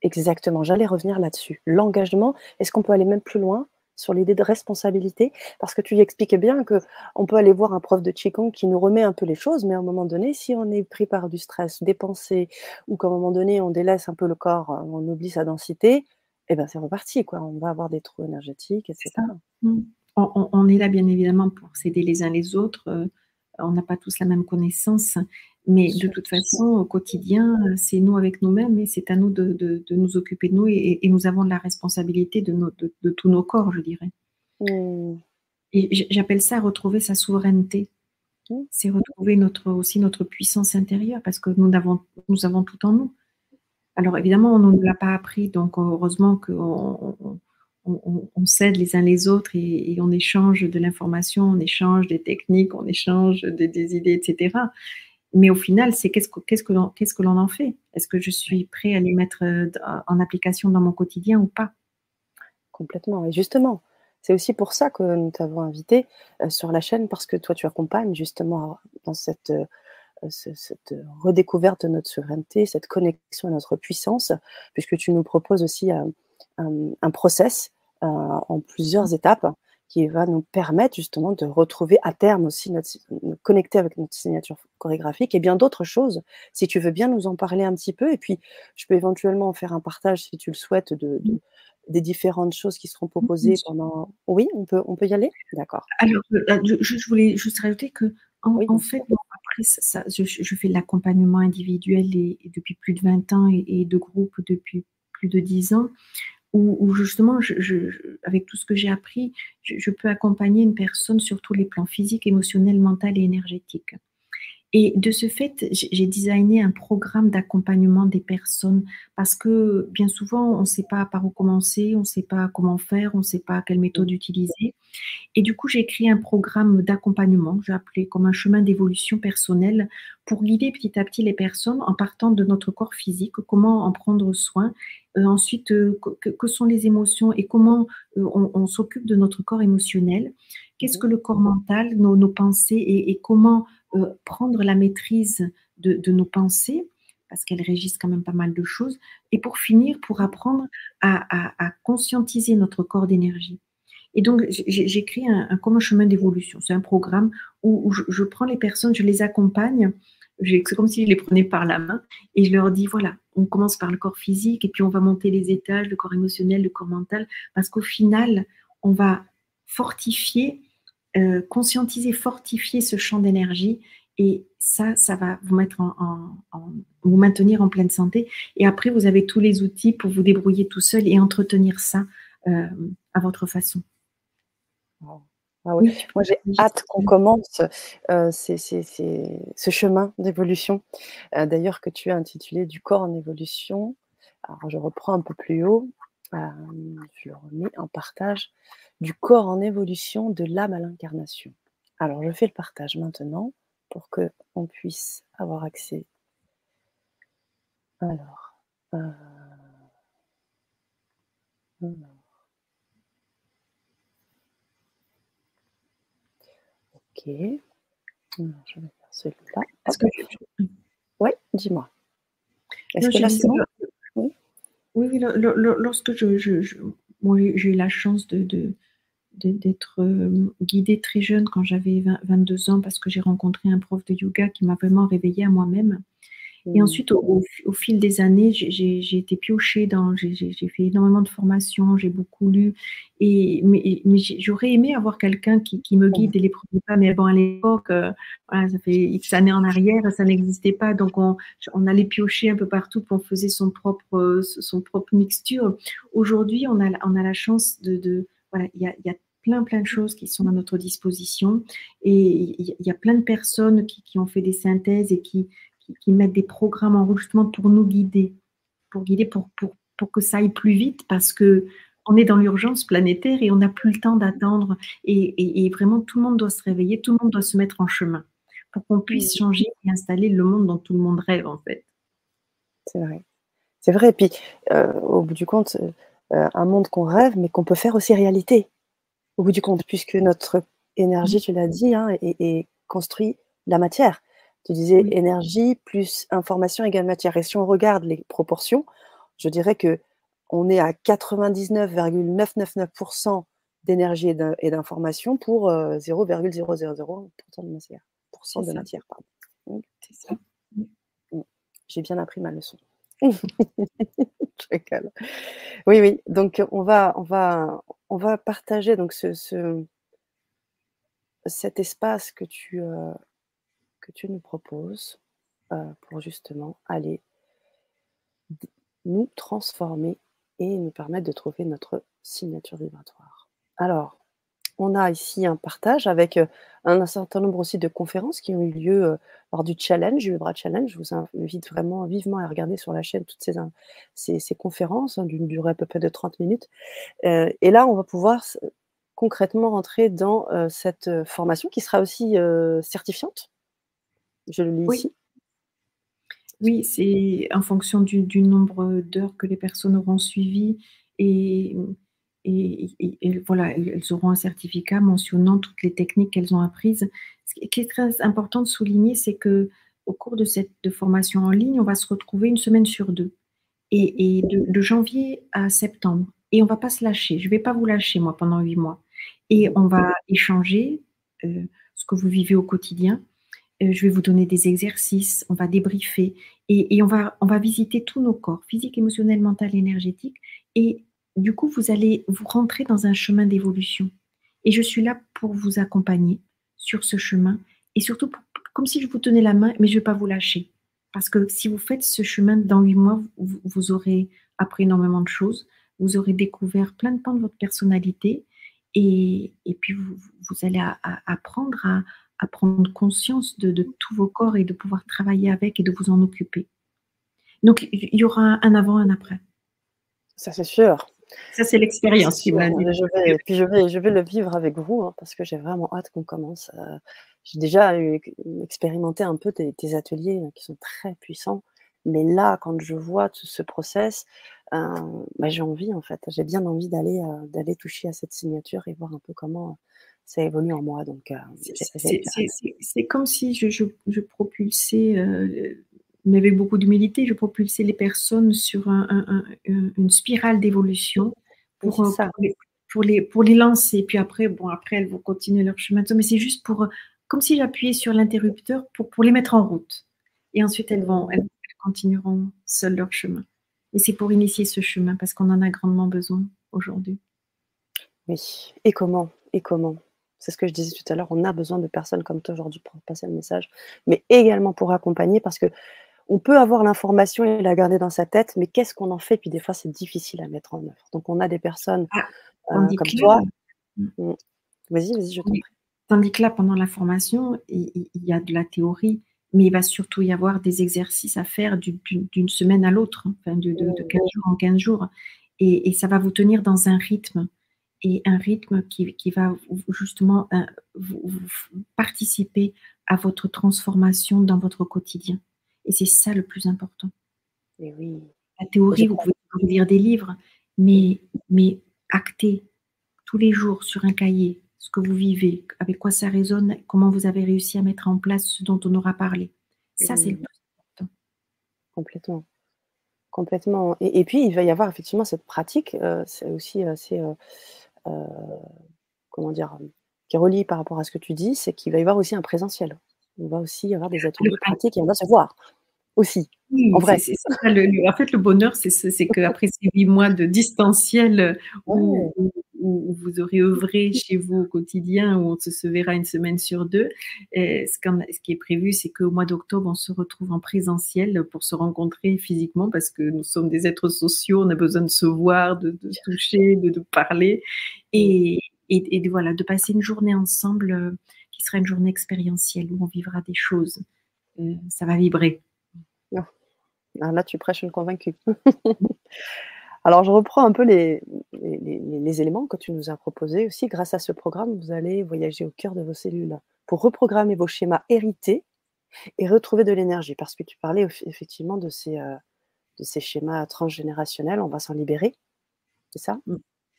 Exactement, j'allais revenir là-dessus. L'engagement, est-ce qu'on peut aller même plus loin sur l'idée de responsabilité? Parce que tu y expliquais bien qu'on peut aller voir un prof de Qigong qui nous remet un peu les choses, mais à un moment donné, si on est pris par du stress, des pensées, ou qu'à un moment donné, on délaisse un peu le corps, on oublie sa densité, et ben c'est reparti, quoi. On va avoir des trous énergétiques, etc. Mmh. On, est là, bien évidemment, pour s'aider les uns les autres. Euh, on n'a pas tous la même connaissance, mais de toute façon, au quotidien, c'est nous avec nous-mêmes et c'est à nous de, nous occuper de nous et, nous avons la responsabilité de, de, tous nos corps, je dirais. Mmh. Et j'appelle ça retrouver sa souveraineté. Mmh. C'est retrouver notre, aussi notre puissance intérieure parce que nous avons, nous avons tout en nous. Alors évidemment, on ne nous l'a pas appris, donc heureusement qu'on on, s'aide les uns les autres et, on échange de l'information, on échange des techniques, on échange des, idées, etc. Mais au final, c'est qu'est-ce que, qu'est-ce que l'on en fait? Est-ce que je suis prêt à les mettre euh, en application dans mon quotidien ou pas? Complètement. Et justement, c'est aussi pour ça que nous t'avons invité euh, sur la chaîne, parce que toi, tu accompagnes justement dans cette euh, cette redécouverte de notre souveraineté, cette connexion à notre puissance, puisque tu nous proposes aussi un, un, process euh, en plusieurs étapes qui va nous permettre justement de retrouver à terme aussi notre, nous connecter avec notre signature chorégraphique et bien d'autres choses. Si tu veux bien nous en parler un petit peu, et puis je peux éventuellement faire un partage si tu le souhaites de, des différentes choses qui seront proposées pendant. Oui, on peut, on peut y aller? D'accord. Alors, euh, je, voulais juste rajouter que, en, fait, je, fais de l'accompagnement individuel et, depuis plus de 20 ans et, de groupe depuis plus de 10 ans, où, justement, avec tout ce que j'ai appris, je, peux accompagner une personne sur tous les plans physiques, émotionnels, mental et énergétiques. Et de ce fait, j'ai designé un programme d'accompagnement des personnes parce que bien souvent, on ne sait pas par où commencer, on ne sait pas comment faire, on ne sait pas quelle méthode utiliser. Et du coup, j'ai créé un programme d'accompagnement, j'ai appelé comme un chemin d'évolution personnelle pour guider petit à petit les personnes en partant de notre corps physique, comment en prendre soin, euh, ensuite, euh, que, sont les émotions et comment euh, on, s'occupe de notre corps émotionnel, qu'est-ce que le corps mental, nos, pensées et comment euh, prendre la maîtrise de, nos pensées, parce qu'elles régissent quand même pas mal de choses, et pour finir, pour apprendre à, conscientiser notre corps d'énergie. Et donc, j'ai créé un, un chemin d'évolution. C'est un programme où, je, prends les personnes, je les accompagne. C'est comme si je les prenais par la main et je leur dis voilà, on commence par le corps physique et puis on va monter les étages, le corps émotionnel, le corps mental, parce qu'au final, on va fortifier euh, conscientiser, fortifier ce champ d'énergie et ça, ça va vous mettre en, vous maintenir en pleine santé. Et après, vous avez tous les outils pour vous débrouiller tout seul et entretenir ça euh, à votre façon. Ah oui. Moi, j'ai hâte qu'on commence euh, ce chemin d'évolution. D'ailleurs, que tu as intitulé Du corps en évolution. Alors, je reprends un peu plus haut. Je le remets en partage du corps en évolution de l'âme à l'incarnation. Alors, je fais le partage maintenant pour que on puisse avoir accès. Alors, euh, ok. je vais faire celui-là. Est-ce que Oui, dis-moi. Est-ce que là c'est bon? Oui, lorsque je, j'ai eu la chance d'être euh, guidée très jeune quand j'avais 22 ans parce que j'ai rencontré un prof de yoga qui m'a vraiment réveillée à moi-même. Et mmh. ensuite, au, fil des années, j'ai été piochée dans, j'ai fait énormément de formations, j'ai beaucoup lu. Et, mais, j'aurais aimé avoir quelqu'un qui, me mmh. guide dès les premiers pas. Mais bon, à l'époque, euh, ça fait X années en arrière, ça n'existait pas. Donc, on, on, allait piocher un peu partout, pour on faisait son propre, son propre mixture. Aujourd'hui, on a, on a la chance de, voilà, il y a, y a plein, plein de choses qui sont à notre disposition. Et il y a plein de personnes qui, qui ont fait des synthèses et qui, qui, mettent des programmes en route justement pour nous guider, pour guider, pour, pour, pour que ça aille plus vite parce que on est dans l'urgence planétaire et on n'a plus le temps d'attendre. Et, et, vraiment, tout le monde doit se réveiller, tout le monde doit se mettre en chemin pour qu'on puisse changer et installer le monde dont tout le monde rêve, en fait. C'est vrai. C'est vrai. Et puis, euh, au bout du compte, euh, un monde qu'on rêve, mais qu'on peut faire aussi réalité. Au bout du compte, puisque notre énergie, tu l'as dit, hein, est, construit la matière. Tu disais énergie plus information égale matière. Et si on regarde les proportions, je dirais que on est à 99,999% d'énergie et d'information pour 0,000% euh, de matière. de matière C'est ça. Mmh. Mmh. J'ai bien appris ma leçon. <laughs> oui, oui. Donc on va, on va, on va partager donc ce, cet espace que tu, euh, que tu nous proposes euh, pour justement aller nous transformer et nous permettre de trouver notre signature vibratoire. Alors, on a ici un partage avec euh, un, certain nombre aussi de conférences qui ont eu lieu euh, lors du challenge, du Vibra Challenge. Je vous invite vraiment vivement à regarder sur la chaîne toutes ces, ces, conférences hein, d'une durée à peu près de 30 minutes. et là, on va pouvoir concrètement rentrer dans cette formation qui sera aussi certifiante je le lis oui. ici. Oui, c'est en fonction du, nombre d'heures que les personnes auront suivi et, et, voilà, elles auront un certificat mentionnant toutes les techniques qu'elles ont apprises. Ce qui est très important de souligner, c'est que au cours de cette formation en ligne, on va se retrouver une semaine sur deux et, de, janvier à septembre. Et on va pas se lâcher. Je vais pas vous lâcher moi pendant huit mois. Et on va échanger euh, ce que vous vivez au quotidien je vais vous donner des exercices, on va débriefer et, on, va, on va visiter tous nos corps, physique, émotionnel, mental, énergétique. Et du coup, vous allez vous rentrer dans un chemin d'évolution. Et je suis là pour vous accompagner sur ce chemin et surtout comme si je vous tenais la main, mais je ne vais pas vous lâcher. Parce que si vous faites ce chemin dans huit mois, vous, aurez appris énormément de choses, vous aurez découvert plein de pans de votre personnalité et, puis vous, allez apprendre à, à prendre conscience de, tous vos corps et de pouvoir travailler avec et de vous en occuper. Donc, il y aura un avant, un après. Ça, c'est sûr. Ça, c'est l'expérience qui. Je puis je vais, je vais le vivre avec vous hein, parce que j'ai vraiment hâte qu'on commence. j'ai déjà expérimenté un peu tes, ateliers qui sont très puissants. Mais là, quand je vois tout ce process, euh, bah, j'ai envie, en fait. J'ai bien envie d'aller euh, d'aller toucher à cette signature et voir un peu comment ça évolue en moi. Donc, c'est comme si je, je, propulsais, euh, mais avec beaucoup d'humilité, je propulsais les personnes sur une spirale d'évolution pour, euh, pour, les, pour, les, lancer. Puis après, bon, après, elles vont continuer leur chemin. Mais c'est juste pour, comme si j'appuyais sur l'interrupteur pour, pour les mettre en route. Et ensuite, elles vont, elles continueront seules leur chemin. Et c'est pour initier ce chemin parce qu'on en a grandement besoin aujourd'hui. Oui. Et comment? Et comment? C'est ce que je disais tout à l'heure, on a besoin de personnes comme toi aujourd'hui pour passer le message, mais également pour accompagner parce que on peut avoir l'information et la garder dans sa tête, mais qu'est-ce qu'on en fait? Puis des fois, c'est difficile à mettre en œuvre. Donc, on a des personnes ah, euh, comme toi. Mmh. Mmh. Vas-y, vas-y, je t'en prie. Tandis que là, pendant la formation, il, y a de la théorie, mais il va surtout y avoir des exercices à faire d'une semaine à l'autre, hein, enfin de, de, 15 jours en 15 jours. et, ça va vous tenir dans un rythme et un rythme qui, qui va justement euh, vous, participer à votre transformation dans votre quotidien. Et c'est ça le plus important. Et oui. La théorie, vous pouvez lire des livres, mais, mais acter tous les jours sur un cahier ce que vous vivez, avec quoi ça résonne, comment vous avez réussi à mettre en place ce dont on aura parlé. Ça, c'est le plus important. Complètement. Complètement. Et, puis, il va y avoir effectivement cette pratique. Euh, c'est aussi assez. Euh, comment dire, qui est relié par rapport à ce que tu dis, c'est qu'il va y avoir aussi un présentiel. On va aussi avoir des ateliers pratiques et on va se voir aussi. en vrai. en fait, le bonheur, c'est qu'après ces huit mois de distanciel où, vous aurez œuvré chez vous au quotidien, où on se, verra une semaine sur deux, ce, ce, qui est prévu, c'est qu'au mois d'octobre, on se retrouve en présentiel pour se rencontrer physiquement parce que nous sommes des êtres sociaux, on a besoin de se voir, de, se toucher, de, parler. Et, et, voilà, de passer une journée ensemble euh, qui sera une journée expérientielle où on vivra des choses. Euh, ça va vibrer. Ah, là, tu prêches une convaincue. <laughs> Alors, je reprends un peu les, éléments que tu nous as proposés aussi. Grâce à ce programme, vous allez voyager au cœur de vos cellules pour reprogrammer vos schémas hérités et retrouver de l'énergie. Parce que tu parlais effectivement de ces, euh, de ces schémas transgénérationnels, on va s'en libérer. C'est ça? Mmh.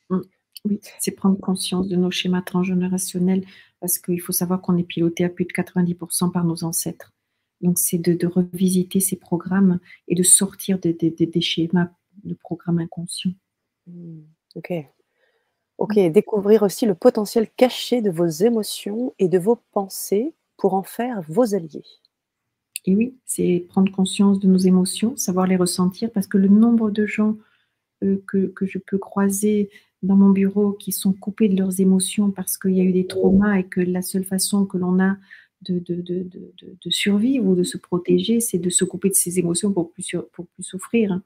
Mmh. Oui, c'est prendre conscience de nos schémas transgénérationnels parce qu'il faut savoir qu'on est piloté à plus de 90% par nos ancêtres. Donc, c'est de, revisiter ces programmes et de sortir des schémas de programmes inconscients. Hmm, ok. Ok, découvrir aussi le potentiel caché de vos émotions et de vos pensées pour en faire vos alliés. Et oui, c'est prendre conscience de nos émotions, savoir les ressentir, parce que le nombre de gens euh, que, que, je peux croiser dans mon bureau qui sont coupés de leurs émotions parce qu'il y a eu des traumas et que la seule façon que l'on a de, de, de, de, survivre ou de se protéger, c'est de se couper de ses émotions pour plus, pour plus souffrir.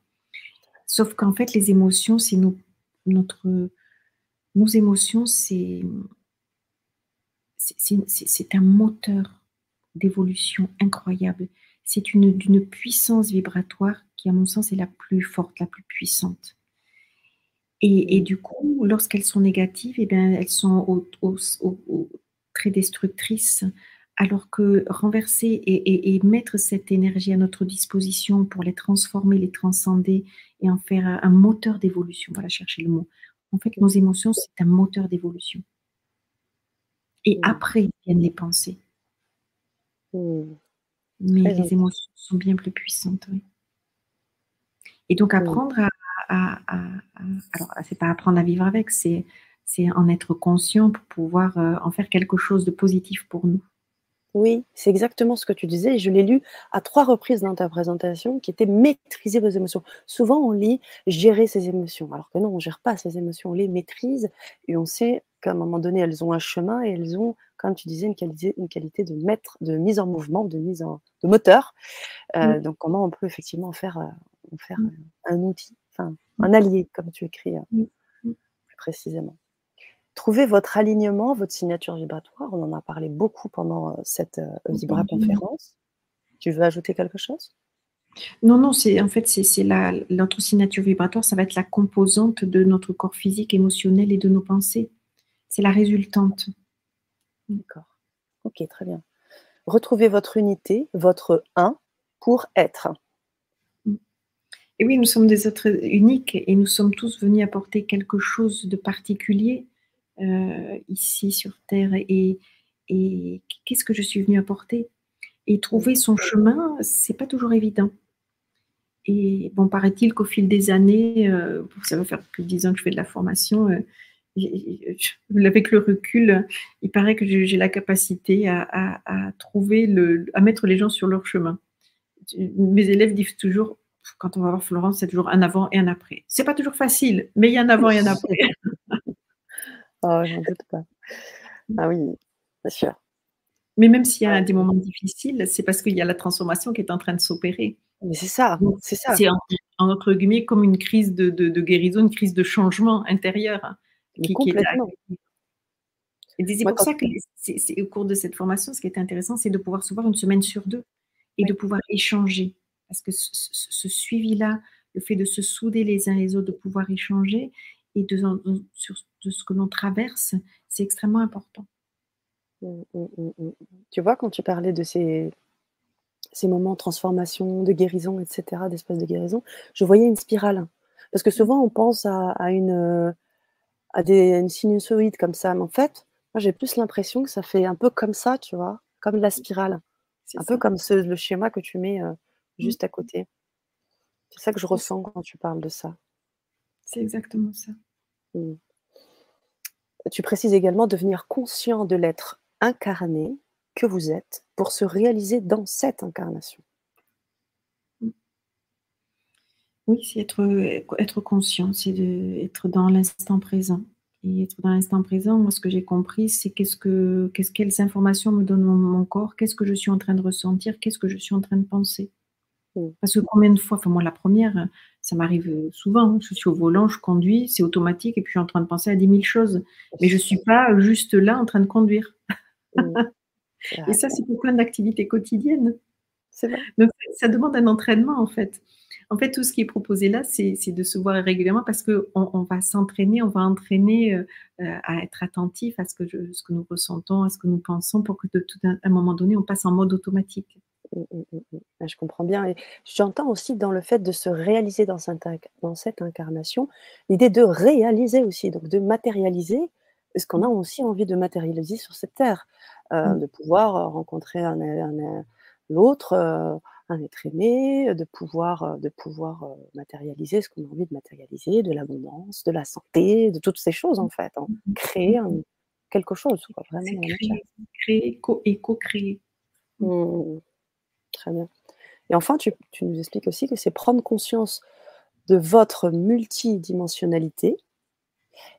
Sauf qu'en fait, les émotions, c'est nos, notre, nos émotions, c'est, c'est un moteur d'évolution incroyable. C'est une, d'une puissance vibratoire qui, à mon sens, est la plus forte, la plus puissante. Et, du coup, lorsqu'elles sont négatives, eh bien, elles sont très destructrices alors que renverser et, mettre cette énergie à notre disposition pour les transformer, les transcender et en faire un moteur d'évolution, voilà, chercher le mot. En fait, nos émotions, c'est un moteur d'évolution. Et après viennent les pensées. Mais les émotions sont bien plus puissantes, oui. Et donc apprendre à, à, à, alors c'est pas apprendre à vivre avec, c'est en être conscient pour pouvoir euh, en faire quelque chose de positif pour nous. Oui, c'est exactement ce que tu disais je l'ai lu à trois reprises dans ta présentation qui était maîtriser vos émotions. Souvent, on lit gérer ses émotions, alors que non, on ne gère pas ses émotions, on les maîtrise et on sait qu'à un moment donné, elles ont un chemin et elles ont, comme tu disais, une qualité, une qualité de maître, de mise en mouvement, de mise en de moteur. Euh, donc, comment on peut effectivement faire, euh, faire un outil, enfin, un allié, comme tu écris euh, plus précisément. Trouvez votre alignement, votre signature vibratoire. On en a parlé beaucoup pendant euh, cette euh, Vibra conférence. Tu veux ajouter quelque chose? Non, non, c'est en fait c'est notre signature vibratoire, ça va être la composante de notre corps physique, émotionnel et de nos pensées. C'est la résultante. D'accord. Ok, très bien. Retrouvez votre unité, votre un pour être. Et oui, nous sommes des êtres uniques et nous sommes tous venus apporter quelque chose de particulier euh, ici sur Terre et, et qu'est-ce que je suis venue apporter? Et trouver son chemin, c'est pas toujours évident. Et bon, paraît-il qu'au fil des années, euh, ça va faire plus de dix ans que je fais de la formation, euh, <laughs> avec le recul, il paraît que j'ai la capacité à, à, trouver le, à mettre les gens sur leur chemin. Mes élèves disent toujours, quand on va voir Florence, c'est toujours un avant et un après. C'est pas toujours facile, mais il y a un avant et un après. Oh, j'en doute pas. Ah oui, bien sûr. Mais même s'il y a des moments difficiles, c'est parce qu'il y a la transformation qui est en train de s'opérer. Mais c'est ça, c'est ça. C'est en, entre guillemets comme une crise de, guérison, une crise de changement intérieur hein, qui, complètement. Et c'est pour ça que c'est, au cours de cette formation, ce qui est intéressant, c'est de pouvoir se voir une semaine sur deux et de pouvoir échanger. Parce que ce suivi-là, le fait de se souder les uns les autres, de pouvoir échanger, et de, sur de ce que l'on traverse, c'est extrêmement important. Mmh, mmh, mmh, tu vois, quand tu parlais de ces, ces moments de transformation, de guérison, etc., d'espace de guérison, je voyais une spirale. Parce que souvent, on pense à, une, à des, une sinusoïde comme ça, mais en fait, moi, j'ai plus l'impression que ça fait un peu comme ça, tu vois, comme la spirale. C'est un peu comme ce, le schéma que tu mets euh, juste à côté. C'est ça que je ressens quand tu parles de ça. C'est exactement ça. Mmh. Tu précises également devenir conscient de l'être incarné que vous êtes pour se réaliser dans cette incarnation. Oui, c'est être, conscient, c'est être dans l'instant présent. Et être dans l'instant présent, moi, ce que j'ai compris, c'est quelles informations me donne mon, corps, qu'est-ce que je suis en train de ressentir, qu'est-ce que je suis en train de penser. Parce que combien de fois, enfin moi la première, ça m'arrive souvent, je suis au volant, je conduis, c'est automatique et puis je suis en train de penser à 10 000 choses. Mais je ne suis pas juste là en train de conduire. Mmh. <laughs> et ça, c'est pour plein d'activités quotidiennes. Vrai. Donc ça demande un entraînement en fait. En fait, tout ce qui est proposé là, c'est de se voir régulièrement parce qu'on on va s'entraîner, on va entraîner euh, euh, à être attentif à ce que, ce que nous ressentons, à ce que nous pensons, pour que de tout un, un moment donné, on passe en mode automatique. Mmh, mmh, mmh, je comprends bien. Et j'entends aussi dans le fait de se réaliser dans cette, incarnation, l'idée de réaliser aussi, donc de matérialiser ce qu'on a aussi envie de matérialiser sur cette terre, euh, de pouvoir rencontrer un, l'autre un être aimé, de pouvoir, de pouvoir matérialiser ce qu'on a envie de matérialiser, de l'abondance, de la santé, de toutes ces choses en fait. Hein. Créer quelque chose, vraiment. Créer, et co-créer. Mmh. Très bien. Et enfin, tu, tu nous expliques aussi que c'est prendre conscience de votre multidimensionnalité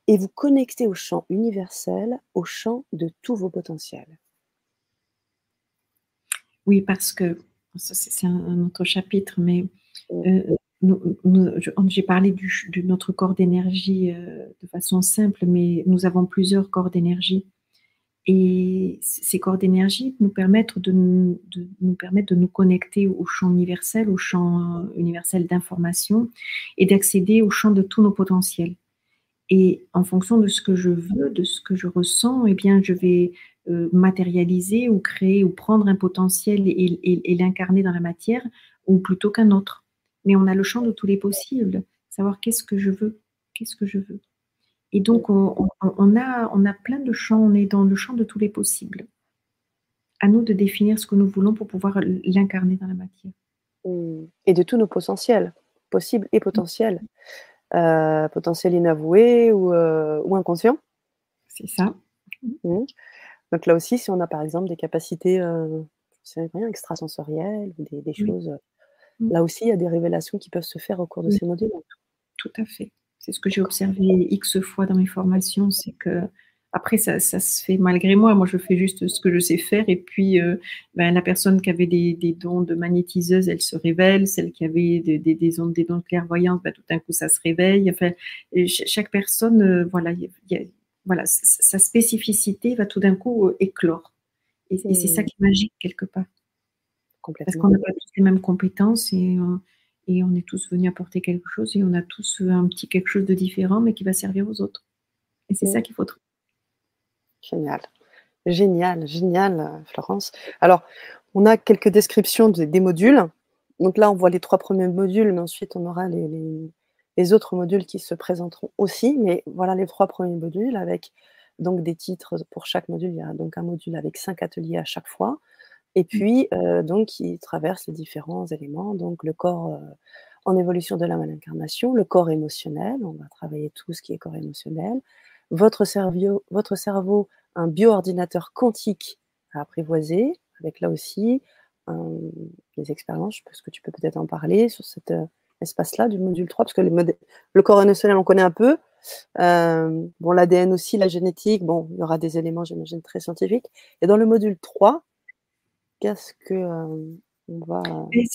et vous connecter au champ universel, au champ de tous vos potentiels. Oui, parce que c'est un, autre chapitre, mais euh, j'ai parlé de notre corps d'énergie euh, de façon simple, mais nous avons plusieurs corps d'énergie. Et ces corps d'énergie nous permettent de, nous de nous connecter au champ universel, au champ universel d'information et d'accéder au champ de tous nos potentiels. Et en fonction de ce que je veux, de ce que je ressens, eh bien, je vais euh, matérialiser ou créer ou prendre un potentiel et, l'incarner dans la matière ou plutôt qu'un autre. Mais on a le champ de tous les possibles, savoir qu'est-ce que je veux, qu'est-ce que je veux. Et donc on, a, on a plein de champs, on est dans le champ de tous les possibles. À nous de définir ce que nous voulons pour pouvoir l'incarner dans la matière. Et de tous nos potentiels, possibles et potentiels. Euh, potentiel inavoué ou, euh, ou inconscient. C'est ça. Mmh. Donc là aussi, si on a par exemple des capacités euh, rien, extrasensorielles ou des, choses, mmh. là aussi, il y a des révélations qui peuvent se faire au cours de ces modules. Tout à fait. C'est ce que j'ai observé X fois dans mes formations, c'est que après, ça, se fait malgré moi. Moi, je fais juste ce que je sais faire. Et puis, euh, ben, la personne qui avait des, dons de magnétiseuse, elle se révèle. Celle qui avait des, des, ondes, des dons de clairvoyance, ben, tout d'un coup, ça se réveille. Enfin, chaque personne, euh, voilà, il y a, voilà, sa spécificité va tout d'un coup euh, éclore. Et, c'est ça qui est magique quelque part. Parce qu'on n'a pas tous les mêmes compétences et, et, on est tous venus apporter quelque chose et on a tous un petit quelque chose de différent mais qui va servir aux autres. Et c'est ça mmh. qu'il faut trouver. Génial. Génial, génial, Florence. Alors, on a quelques descriptions des modules. Donc là, on voit les trois premiers modules, mais ensuite, on aura les, les autres modules qui se présenteront aussi, mais voilà les trois premiers modules avec donc des titres pour chaque module. Il y a donc un module avec cinq ateliers à chaque fois, et mmh. puis euh, donc qui traverse les différents éléments, donc le corps euh, en évolution de la malincarnation, le corps émotionnel, on va travailler tout ce qui est corps émotionnel, votre cerveau, votre cerveau un bioordinateur quantique à apprivoiser, avec là aussi des expériences, parce que tu peux peut-être en parler sur cette euh, espace-là du module 3, parce que le corps émotionnel, on connaît un peu. Euh, bon, l'ADN aussi, la génétique, bon, il y aura des éléments, j'imagine, très scientifiques. Et dans le module 3, qu'est-ce que euh, on va.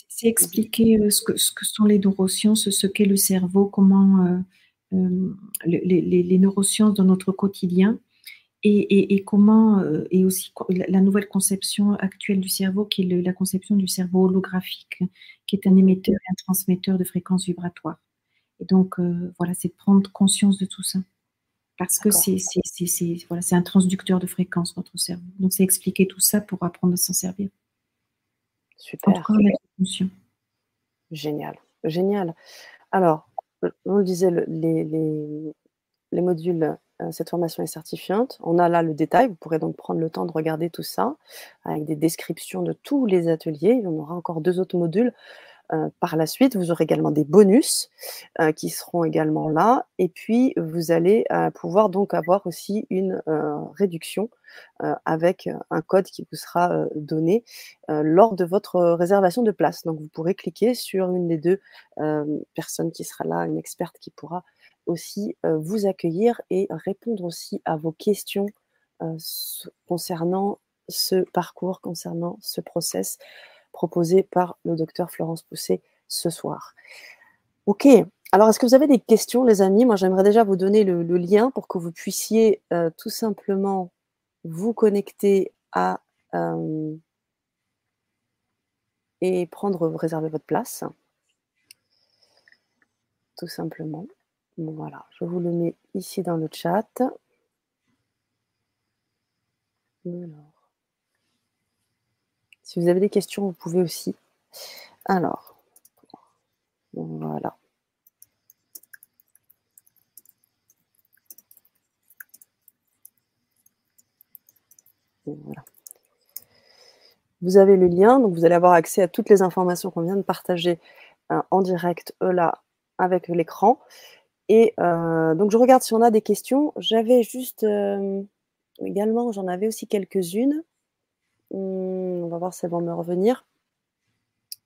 C'est expliquer euh, ce que, ce que, sont les neurosciences, ce qu'est le cerveau, comment les, les, les, neurosciences dans notre quotidien et, comment, et aussi la nouvelle conception actuelle du cerveau, qui est la conception du cerveau holographique, qui est un émetteur et un transmetteur de fréquences vibratoires. Et donc, voilà, c'est de prendre conscience de tout ça. Parce que c'est voilà, un transducteur de fréquences, notre cerveau. Donc, c'est expliquer tout ça pour apprendre à s'en servir. Super. Génial. Génial. Alors, on le disait, les, les, les modules euh, cette formation est certifiante. On a là le détail, vous pourrez donc prendre le temps de regarder tout ça, avec des descriptions de tous les ateliers. Il y en aura encore deux autres modules. Par la suite, vous aurez également des bonus qui seront également là. Et puis, vous allez pouvoir donc avoir aussi une réduction avec un code qui vous sera donné lors de votre réservation de place. Donc, vous pourrez cliquer sur une des deux personnes qui sera là, une experte qui pourra aussi vous accueillir et répondre aussi à vos questions concernant ce parcours, concernant ce process proposé par le docteur Florence Pousset ce soir. Ok, alors est-ce que vous avez des questions les amis? Moi j'aimerais déjà vous donner le, lien pour que vous puissiez tout simplement vous connecter à et prendre, réserver votre place. Tout simplement. Voilà, je vous le mets ici dans le chat. Alors. Si vous avez des questions, vous pouvez aussi. Alors, voilà. Vous avez le lien, donc vous allez avoir accès à toutes les informations qu'on vient de partager euh, en direct euh, là avec l'écran. Et euh, donc, je regarde si on a des questions. J'avais juste euh, également, j'en avais aussi quelques-unes. Hum, on va voir si elles vont me revenir.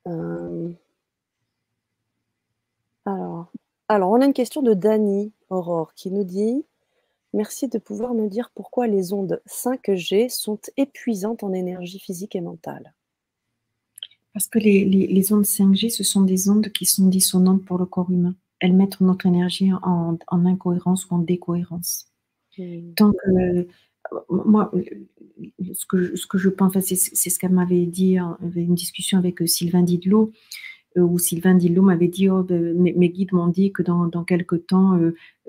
Euh, alors, alors, on a une question de Dani Aurore qui nous dit Merci de pouvoir me dire pourquoi les ondes 5G sont épuisantes en énergie physique et mentale. Parce que les, les ondes 5G, ce sont des ondes qui sont dissonantes pour le corps humain elles mettent notre énergie en, incohérence ou en décohérence. Donc, euh, moi, ce que, ce que je pense, c'est ce qu'elle m'avait dit, hein, avait une discussion avec euh, Sylvain Didlot, euh, où Sylvain Didlot m'avait dit, oh, ben, mes, guides m'ont dit que dans, dans quelques temps,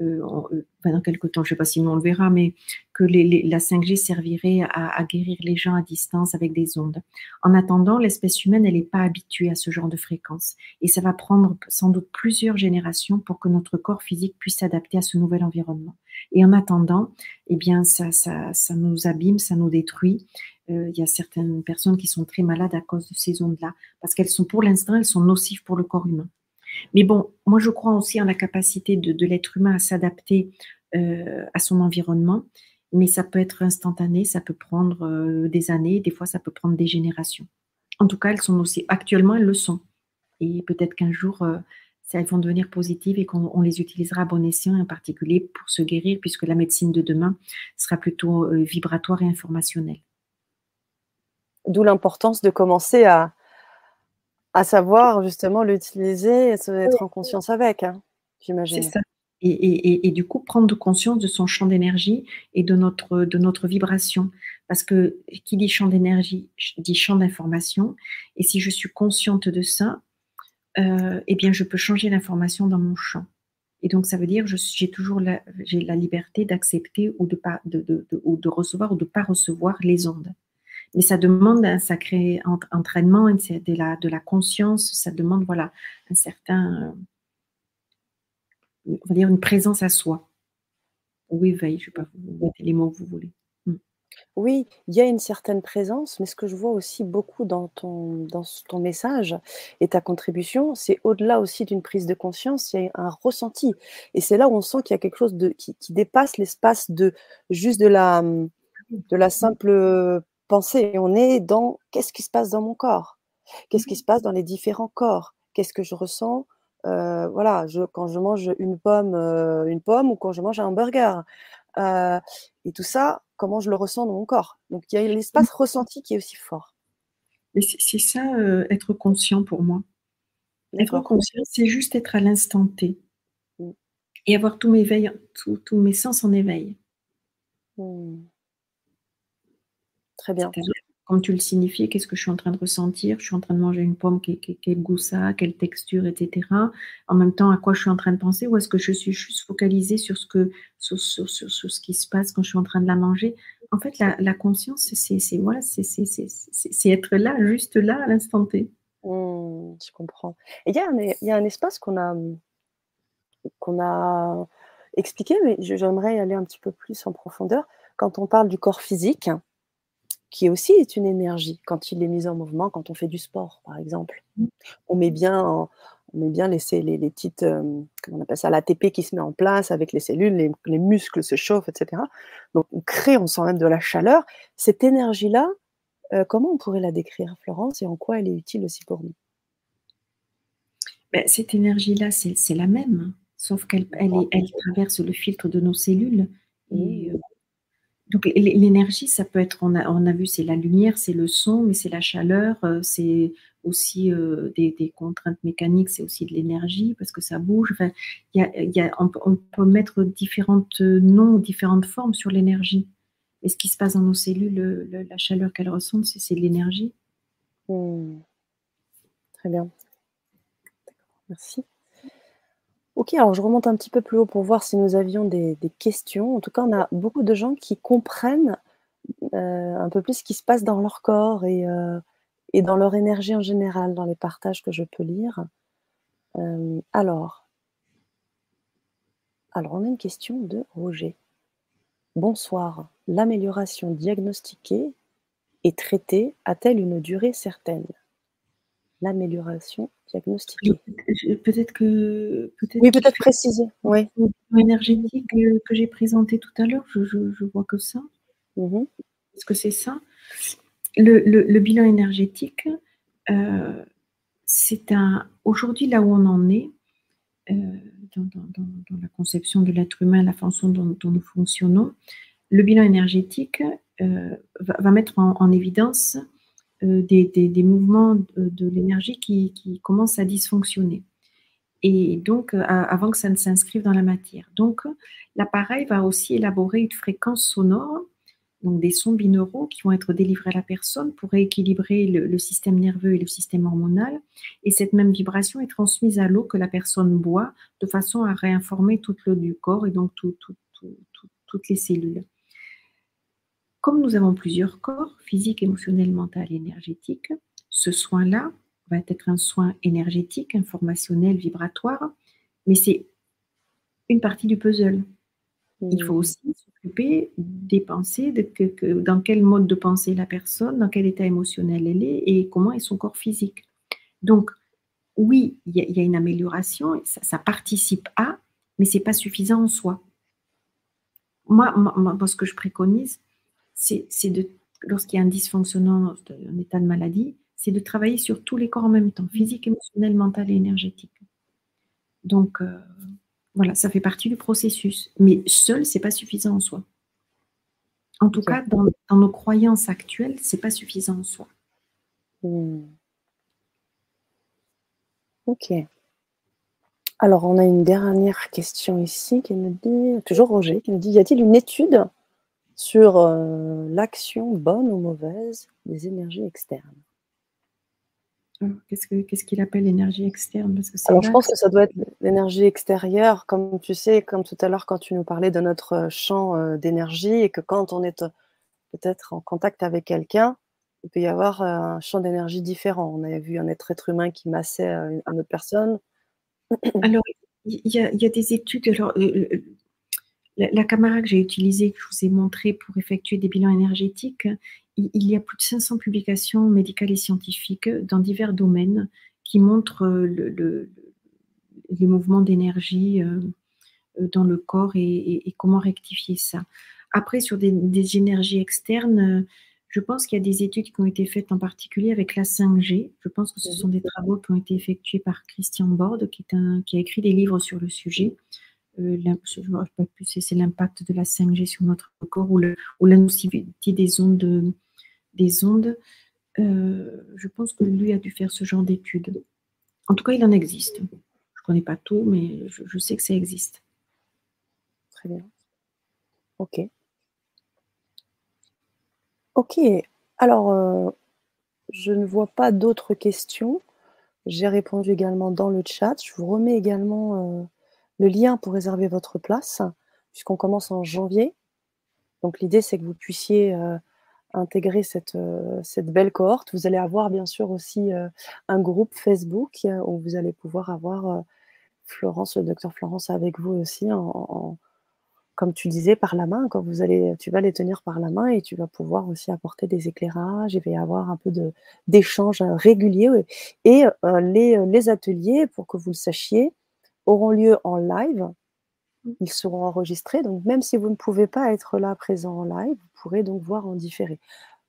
dans quelques temps, je ne sais pas si nous on le verra, mais que la 5G servirait à, guérir les gens à distance avec des ondes. En attendant, l'espèce humaine, elle n'est pas habituée à ce genre de fréquence. Et ça va prendre sans doute plusieurs générations pour que notre corps physique puisse s'adapter à ce nouvel environnement. Et en attendant, eh bien, ça, ça, ça nous abîme, ça nous détruit. Euh, il y a certaines personnes qui sont très malades à cause de ces ondes-là, parce qu'elles sont, pour l'instant, elles sont nocives pour le corps humain. Mais bon, moi je crois aussi en la capacité de, de l'être humain à s'adapter euh, à son environnement, mais ça peut être instantané, ça peut prendre euh, des années, des fois ça peut prendre des générations. En tout cas, elles sont aussi, actuellement elles le sont. Et peut-être qu'un jour, euh, elles vont devenir positives et qu'on les utilisera à bon escient, en particulier pour se guérir, puisque la médecine de demain sera plutôt vibratoire et informationnelle. D'où l'importance de commencer à, à savoir justement l'utiliser et être en conscience avec, hein, j'imagine. C'est ça. Et, du coup, prendre conscience de son champ d'énergie et de notre, de notre vibration. Parce que qui dit champ d'énergie, dit champ d'information. Et si je suis consciente de ça, euh, eh bien, je peux changer l'information dans mon champ. Et donc, ça veut dire que j'ai toujours la, la liberté d'accepter ou de, pas, de, de, ou de recevoir ou de ne pas recevoir les ondes. Mais ça demande un sacré entraînement, de la, de la conscience, ça demande voilà, un certain on va dire une présence à soi. Ou éveil, je ne sais pas, vous que vous voulez. Hmm. Oui, il y a une certaine présence, mais ce que je vois aussi beaucoup dans ton, dans ton message et ta contribution, c'est au-delà aussi d'une prise de conscience, il y a un ressenti. Et c'est là où on sent qu'il y a quelque chose de, qui, dépasse l'espace de juste de la, de la simple pensée. on est dans qu'est-ce qui se passe dans mon corps? Qu'est-ce qui se passe dans les différents corps? Qu'est-ce que je ressens? Euh, voilà, je, quand je mange une pomme, euh, une pomme ou quand je mange un hamburger. Euh, et tout ça, comment je le ressens dans mon corps. Donc il y a l'espace ressenti qui est aussi fort. C'est ça, être conscient pour moi. Être conscient, c'est juste être à l'instant T. Mmh. Et avoir tous mes, tous mes sens en éveil. Mmh. Très bien comme tu le signifies, qu'est-ce que je suis en train de ressentir? Je suis en train de manger une pomme, quel, goût ça quelle texture, etc. En même temps, à quoi je suis en train de penser? Ou est-ce que je suis? Juste focalisée sur ce, que, sur, ce qui se passe quand je suis en train de la manger En fait, la, conscience, c'est voilà, être là, juste là, à l'instant T. Mmh, je comprends. il y, y a un espace qu'on a, qu'on a expliqué, mais j'aimerais aller un petit peu plus en profondeur. Quand on parle du corps physique, qui aussi est une énergie quand il est mis en mouvement, quand on fait du sport, par exemple. Mmh. On met bien, on met bien les, les, les petites, euh, comment on appelle ça, l'ATP qui se met en place avec les cellules, les, muscles se chauffent, etc. Donc on crée, on sent même de la chaleur. Cette énergie-là, euh, comment on pourrait la décrire, Florence, et en quoi elle est utile aussi pour nous? Ben, Cette énergie-là, c'est la même, sauf qu'elle elle, elle, traverse le filtre de nos cellules. Et, mmh. Donc l'énergie, ça peut être, on a, vu, c'est la lumière, c'est le son, mais c'est la chaleur, euh, c'est aussi euh, des, contraintes mécaniques, c'est aussi de l'énergie parce que ça bouge. Enfin, y a, on, peut mettre différentes noms, différentes formes sur l'énergie. Et ce qui se passe dans nos cellules, la chaleur qu'elles ressentent, c'est de l'énergie. Hmm. Très bien. Merci. Ok, alors je remonte un petit peu plus haut pour voir si nous avions des, questions. En tout cas, on a beaucoup de gens qui comprennent euh, un peu plus ce qui se passe dans leur corps euh, et, dans leur énergie en général, dans les partages que je peux lire. Euh, alors, alors, on a une question de Roger. Bonsoir. L'amélioration diagnostiquée et traitée a-t-elle une durée certaine? L'amélioration diagnostiquée. Peut-être que. Peut oui, peut-être préciser. Oui. Énergétique que j'ai présenté tout à l'heure, je, vois que ça. Mmh Est-ce que c'est ça? Le, bilan énergétique, euh, c'est un. Aujourd'hui, là où on en est, euh, dans, la conception de l'être humain, la façon dont, nous fonctionnons, le bilan énergétique euh, va, mettre en évidence euh, des, mouvements de, l'énergie qui, commencent à dysfonctionner. Et donc, euh, avant que ça ne s'inscrive dans la matière. Donc, l'appareil va aussi élaborer une fréquence sonore, donc des sons binauraux qui vont être délivrés à la personne pour rééquilibrer le, système nerveux et le système hormonal. Et cette même vibration est transmise à l'eau que la personne boit de façon à réinformer toute l'eau du corps et donc toutes les cellules. Comme nous avons plusieurs corps, physique, émotionnel, mental et énergétique, ce soin-là va être un soin énergétique, informationnel, vibratoire, mais c'est une partie du puzzle. Il faut aussi s'occuper des pensées, de, dans quel mode de pensée la personne, dans quel état émotionnel elle est et comment est son corps physique. Donc, oui, il y, a une amélioration, ça, ça participe à, mais ce n'est pas suffisant en soi. Moi, moi, ce que je préconise, c'est de, lorsqu'il y a un dysfonctionnement, un état de maladie, c'est de travailler sur tous les corps en même temps, physique, émotionnel, mental et énergétique. Donc, euh, voilà, ça fait partie du processus. Mais seul, c'est pas suffisant en soi. En tout cas, dans, nos croyances actuelles, c'est pas suffisant en soi. Hmm. Ok. Alors, on a une dernière question ici qui nous dit, toujours Roger, qui nous dit, y a-t-il une étude sur euh, l'action bonne ou mauvaise des énergies externes. Qu'est-ce qu'il appelle l'énergie externe? Parce que Alors, je pense que ça doit être l'énergie extérieure, comme tu sais, comme tout à l'heure quand tu nous parlais de notre euh, champ euh, d'énergie et que quand on est peut-être en contact avec quelqu'un, il peut y avoir un champ d'énergie différent. On avait vu un être, être humain qui massait une, autre personne. Alors, il y, a des études. Alors, la, caméra que j'ai utilisée, que je vous ai montrée pour effectuer des bilans énergétiques, il, y a plus de 500 publications médicales et scientifiques dans divers domaines qui montrent euh, les mouvements d'énergie euh, euh, dans le corps et, comment rectifier ça. Après, sur des, énergies externes, je pense qu'il y a des études qui ont été faites en particulier avec la 5G. Je pense que ce sont des travaux qui ont été effectués par Christian Borde, qui, qui a écrit des livres sur le sujet. Euh, c'est l'impact de la 5G sur notre corps ou, le, ou. Des ondes. Euh, je pense que lui a dû faire ce genre d'études. En tout cas, il en existe. Je ne connais pas tout, mais je, sais que ça existe. Très bien. Ok. Ok. Alors, euh, je ne vois pas d'autres questions. J'ai répondu également dans le chat. Je vous remets également le lien pour réserver votre place, puisqu'on commence en janvier. Donc l'idée, c'est que vous puissiez euh, intégrer cette, euh, cette, belle cohorte. Vous allez avoir bien sûr aussi euh, un groupe Facebook où vous allez pouvoir avoir Florence, le docteur Florence avec vous aussi comme tu disais, par la main, quand vous allez, tu vas les tenir par la main et tu vas pouvoir aussi apporter des éclairages. Il va y avoir un peu d'échanges réguliers. Et les, les ateliers, pour que vous le sachiez, auront lieu en live. Ils seront enregistrés. Donc, même si vous ne pouvez pas être là présent en live, vous pourrez donc voir en différé.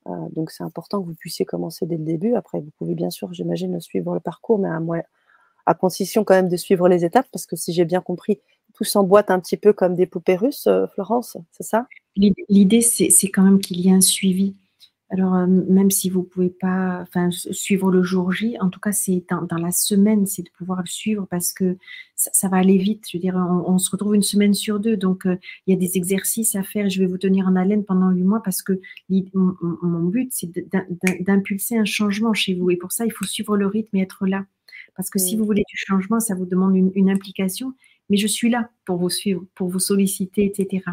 donc, c'est important que vous puissiez commencer dès le début. Après, vous pouvez bien sûr, j'imagine, suivre le parcours, mais à, à condition quand même de suivre les étapes, parce que si j'ai bien compris, tout s'emboîte un petit peu comme des poupées russes, euh, Florence, c'est ça? L'idée, c'est quand même qu'il y ait un suivi. Alors, euh, même si vous ne pouvez pas suivre le jour J, en tout cas, c'est dans, la semaine, c'est de pouvoir le suivre parce que ça, va aller vite. Je veux dire, on, se retrouve une semaine sur deux. Donc, euh, il y a des exercices à faire. Je vais vous tenir en haleine pendant huit mois parce que mon, mon but, c'est d'impulser un changement chez vous. Et pour ça, il faut suivre le rythme et être là. Parce que si vous voulez du changement, ça vous demande une, implication. Mais je suis là pour vous suivre, pour vous solliciter, etc.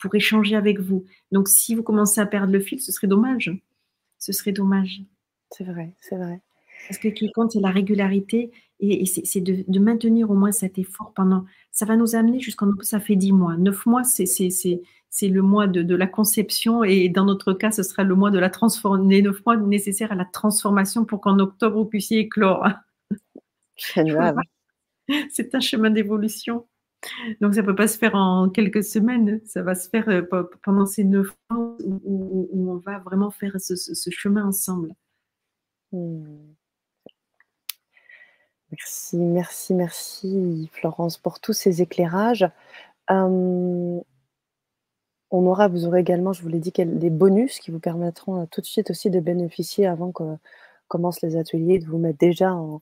Pour échanger avec vous. Donc, si vous commencez à perdre le fil, ce serait dommage. Ce serait dommage. C'est vrai, c'est vrai. Parce que ce qui compte, c'est la régularité et, c'est de, maintenir au moins cet effort pendant. Ça va nous amener jusqu'en. Ça fait dix mois. Neuf mois, c'est le mois de, la conception et dans notre cas, ce sera le mois de la transformation. Les neuf mois nécessaires à la transformation pour qu'en octobre, vous puissiez éclore. C'est un chemin d'évolution. Donc, ça ne peut pas se faire en quelques semaines. Ça va se faire euh, pendant ces neuf ans où, on va vraiment faire ce, chemin ensemble. Hmm. Merci, merci, merci Florence pour tous ces éclairages. Hum, on aura, vous aurez également, je vous l'ai dit, des bonus qui vous permettront euh, tout de suite aussi de bénéficier avant que commencent les ateliers, de vous mettre déjà en,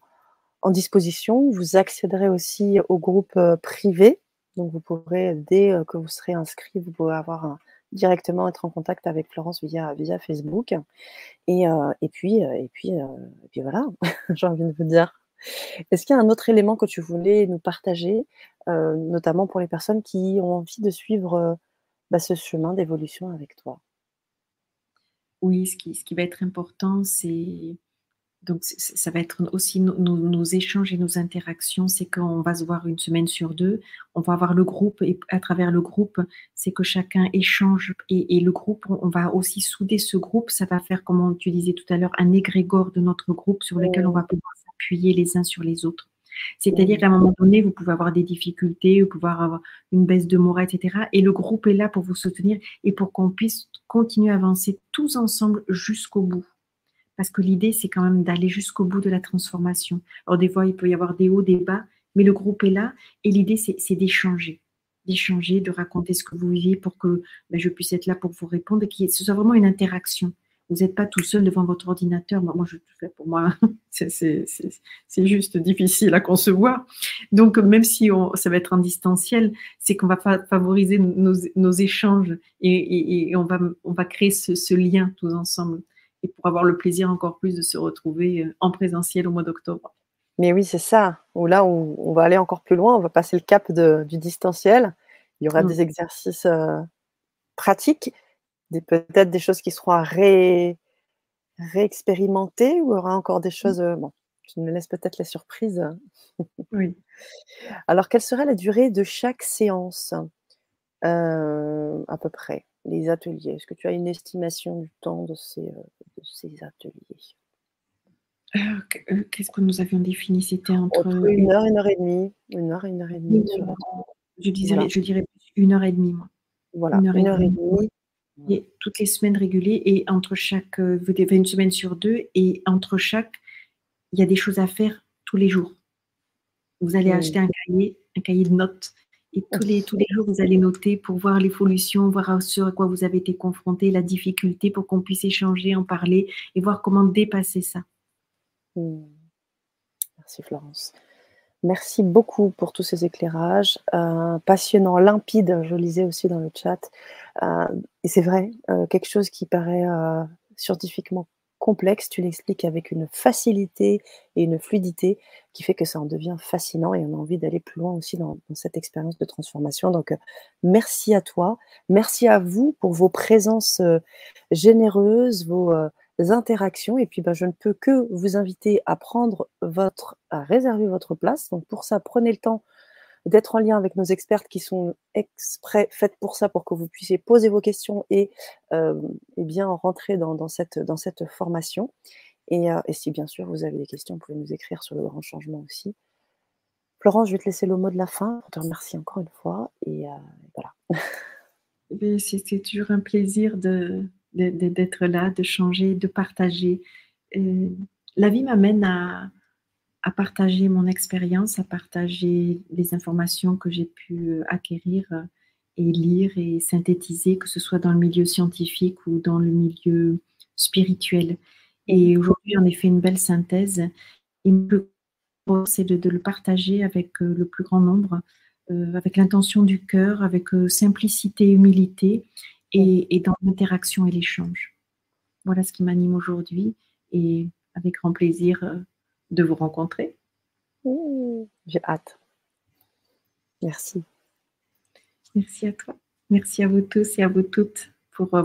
en disposition. Vous accéderez aussi au groupe euh, privé. Donc, vous pourrez, dès euh, que vous serez inscrit, vous pourrez avoir directement être en contact avec Florence via, Facebook. Et, euh, et, puis, et, puis, et puis voilà, <laughs> j'ai envie de vous dire. Est-ce qu'il y a un autre élément que tu voulais nous partager, notamment pour les personnes qui ont envie de suivre bah, ce chemin d'évolution avec toi? Oui, ce qui, ce qui va être important, c'est donc, ça va être aussi nos, échanges et nos interactions. C'est qu'on va se voir une semaine sur deux. On va avoir le groupe et à travers le groupe, c'est que chacun échange et, le groupe, on va aussi souder ce groupe. Ça va faire, comme tu disais tout à l'heure, un égrégore de notre groupe sur lequel on va pouvoir s'appuyer les uns sur les autres. C'est-à-dire qu'à un moment donné, vous pouvez avoir des difficultés, vous pouvez avoir une baisse de morale, etc. Et le groupe est là pour vous soutenir et pour qu'on puisse continuer à avancer tous ensemble jusqu'au bout parce que l'idée, c'est quand même d'aller jusqu'au bout de la transformation. Alors, des fois, il peut y avoir des hauts, des bas, mais le groupe est là, et l'idée, c'est d'échanger, d'échanger, de raconter ce que vous vivez pour que ben, je puisse être là pour vous répondre, et que ce soit vraiment une interaction. Vous n'êtes pas tout seul devant votre ordinateur. Moi, moi je fais pour moi, <laughs> c'est juste difficile à concevoir. Donc, même si ça va être en distanciel, c'est qu'on va favoriser nos, échanges et, on va créer ce lien tous ensemble pour avoir le plaisir encore plus de se retrouver euh, en présentiel au mois d'octobre. Mais oui, c'est ça. Là, où on va aller encore plus loin, on va passer le cap du distanciel. Il y aura mm. des exercices euh, pratiques, peut-être des choses qui seront à ré, réexpérimenter, ou il y aura encore des choses. Euh, bon, je me laisse peut-être la surprise. oui. <laughs> Alors, quelle serait la durée de chaque séance? À peu près les ateliers Est-ce que tu as une estimation du temps de ces, euh, ces ateliers? Euh, euh, Qu'est-ce que nous avions défini? C'était entre, une heure, une heure et demie. Une heure, une heure et demie. je, dirais, je dirais une heure et demie, moi. Voilà, une heure, et, demie. Et toutes les semaines régulées et entre chaque, une semaine sur deux et entre chaque, il y a des choses à faire tous les jours. Vous allez acheter un cahier, un cahier de notes et tous les, tous les jours, vous allez noter pour voir l'évolution, voir sur quoi vous avez été confronté, la difficulté, pour qu'on puisse échanger, en parler et voir comment dépasser ça. Hmm. Merci Florence. Merci beaucoup pour tous ces éclairages. Euh, passionnant, limpide, je lisais aussi dans le chat. Euh, et c'est vrai, euh, quelque chose qui paraît scientifiquement complexe, tu l'expliques avec une facilité et une fluidité qui fait que ça en devient fascinant et on a envie d'aller plus loin aussi dans, cette expérience de transformation. Donc, euh, merci à toi, merci à vous pour vos présences euh, généreuses, vos euh, interactions. Et puis, ben, je ne peux que vous inviter à prendre votre, à réserver votre place. Donc, pour ça, prenez le temps d'être en lien avec nos expertes qui sont exprès faites pour ça, pour que vous puissiez poser vos questions et, et bien rentrer dans, cette, dans cette formation. Et, et, si bien sûr vous avez des questions, vous pouvez nous écrire sur le grand changement aussi. Florence, je vais te laisser le mot de la fin pour te remercier encore une fois. Et voilà. <laughs> Eh c'est toujours un plaisir de, d'être là, de changer, de partager. Euh, la vie m'amène à, à, partager mon expérience, à partager les informations que j'ai pu acquérir et lire et synthétiser, que ce soit dans le milieu scientifique ou dans le milieu spirituel. Et aujourd'hui, en effet, une belle synthèse. Et c'est de, de, le partager avec euh, le plus grand nombre, euh, avec l'intention du cœur, avec simplicité, humilité et, dans l'interaction et l'échange. Voilà ce qui m'anime aujourd'hui et avec grand plaisir euh, de vous rencontrer. J'ai hâte. Merci. Merci à toi. Merci à vous tous et à vous toutes pour euh, votre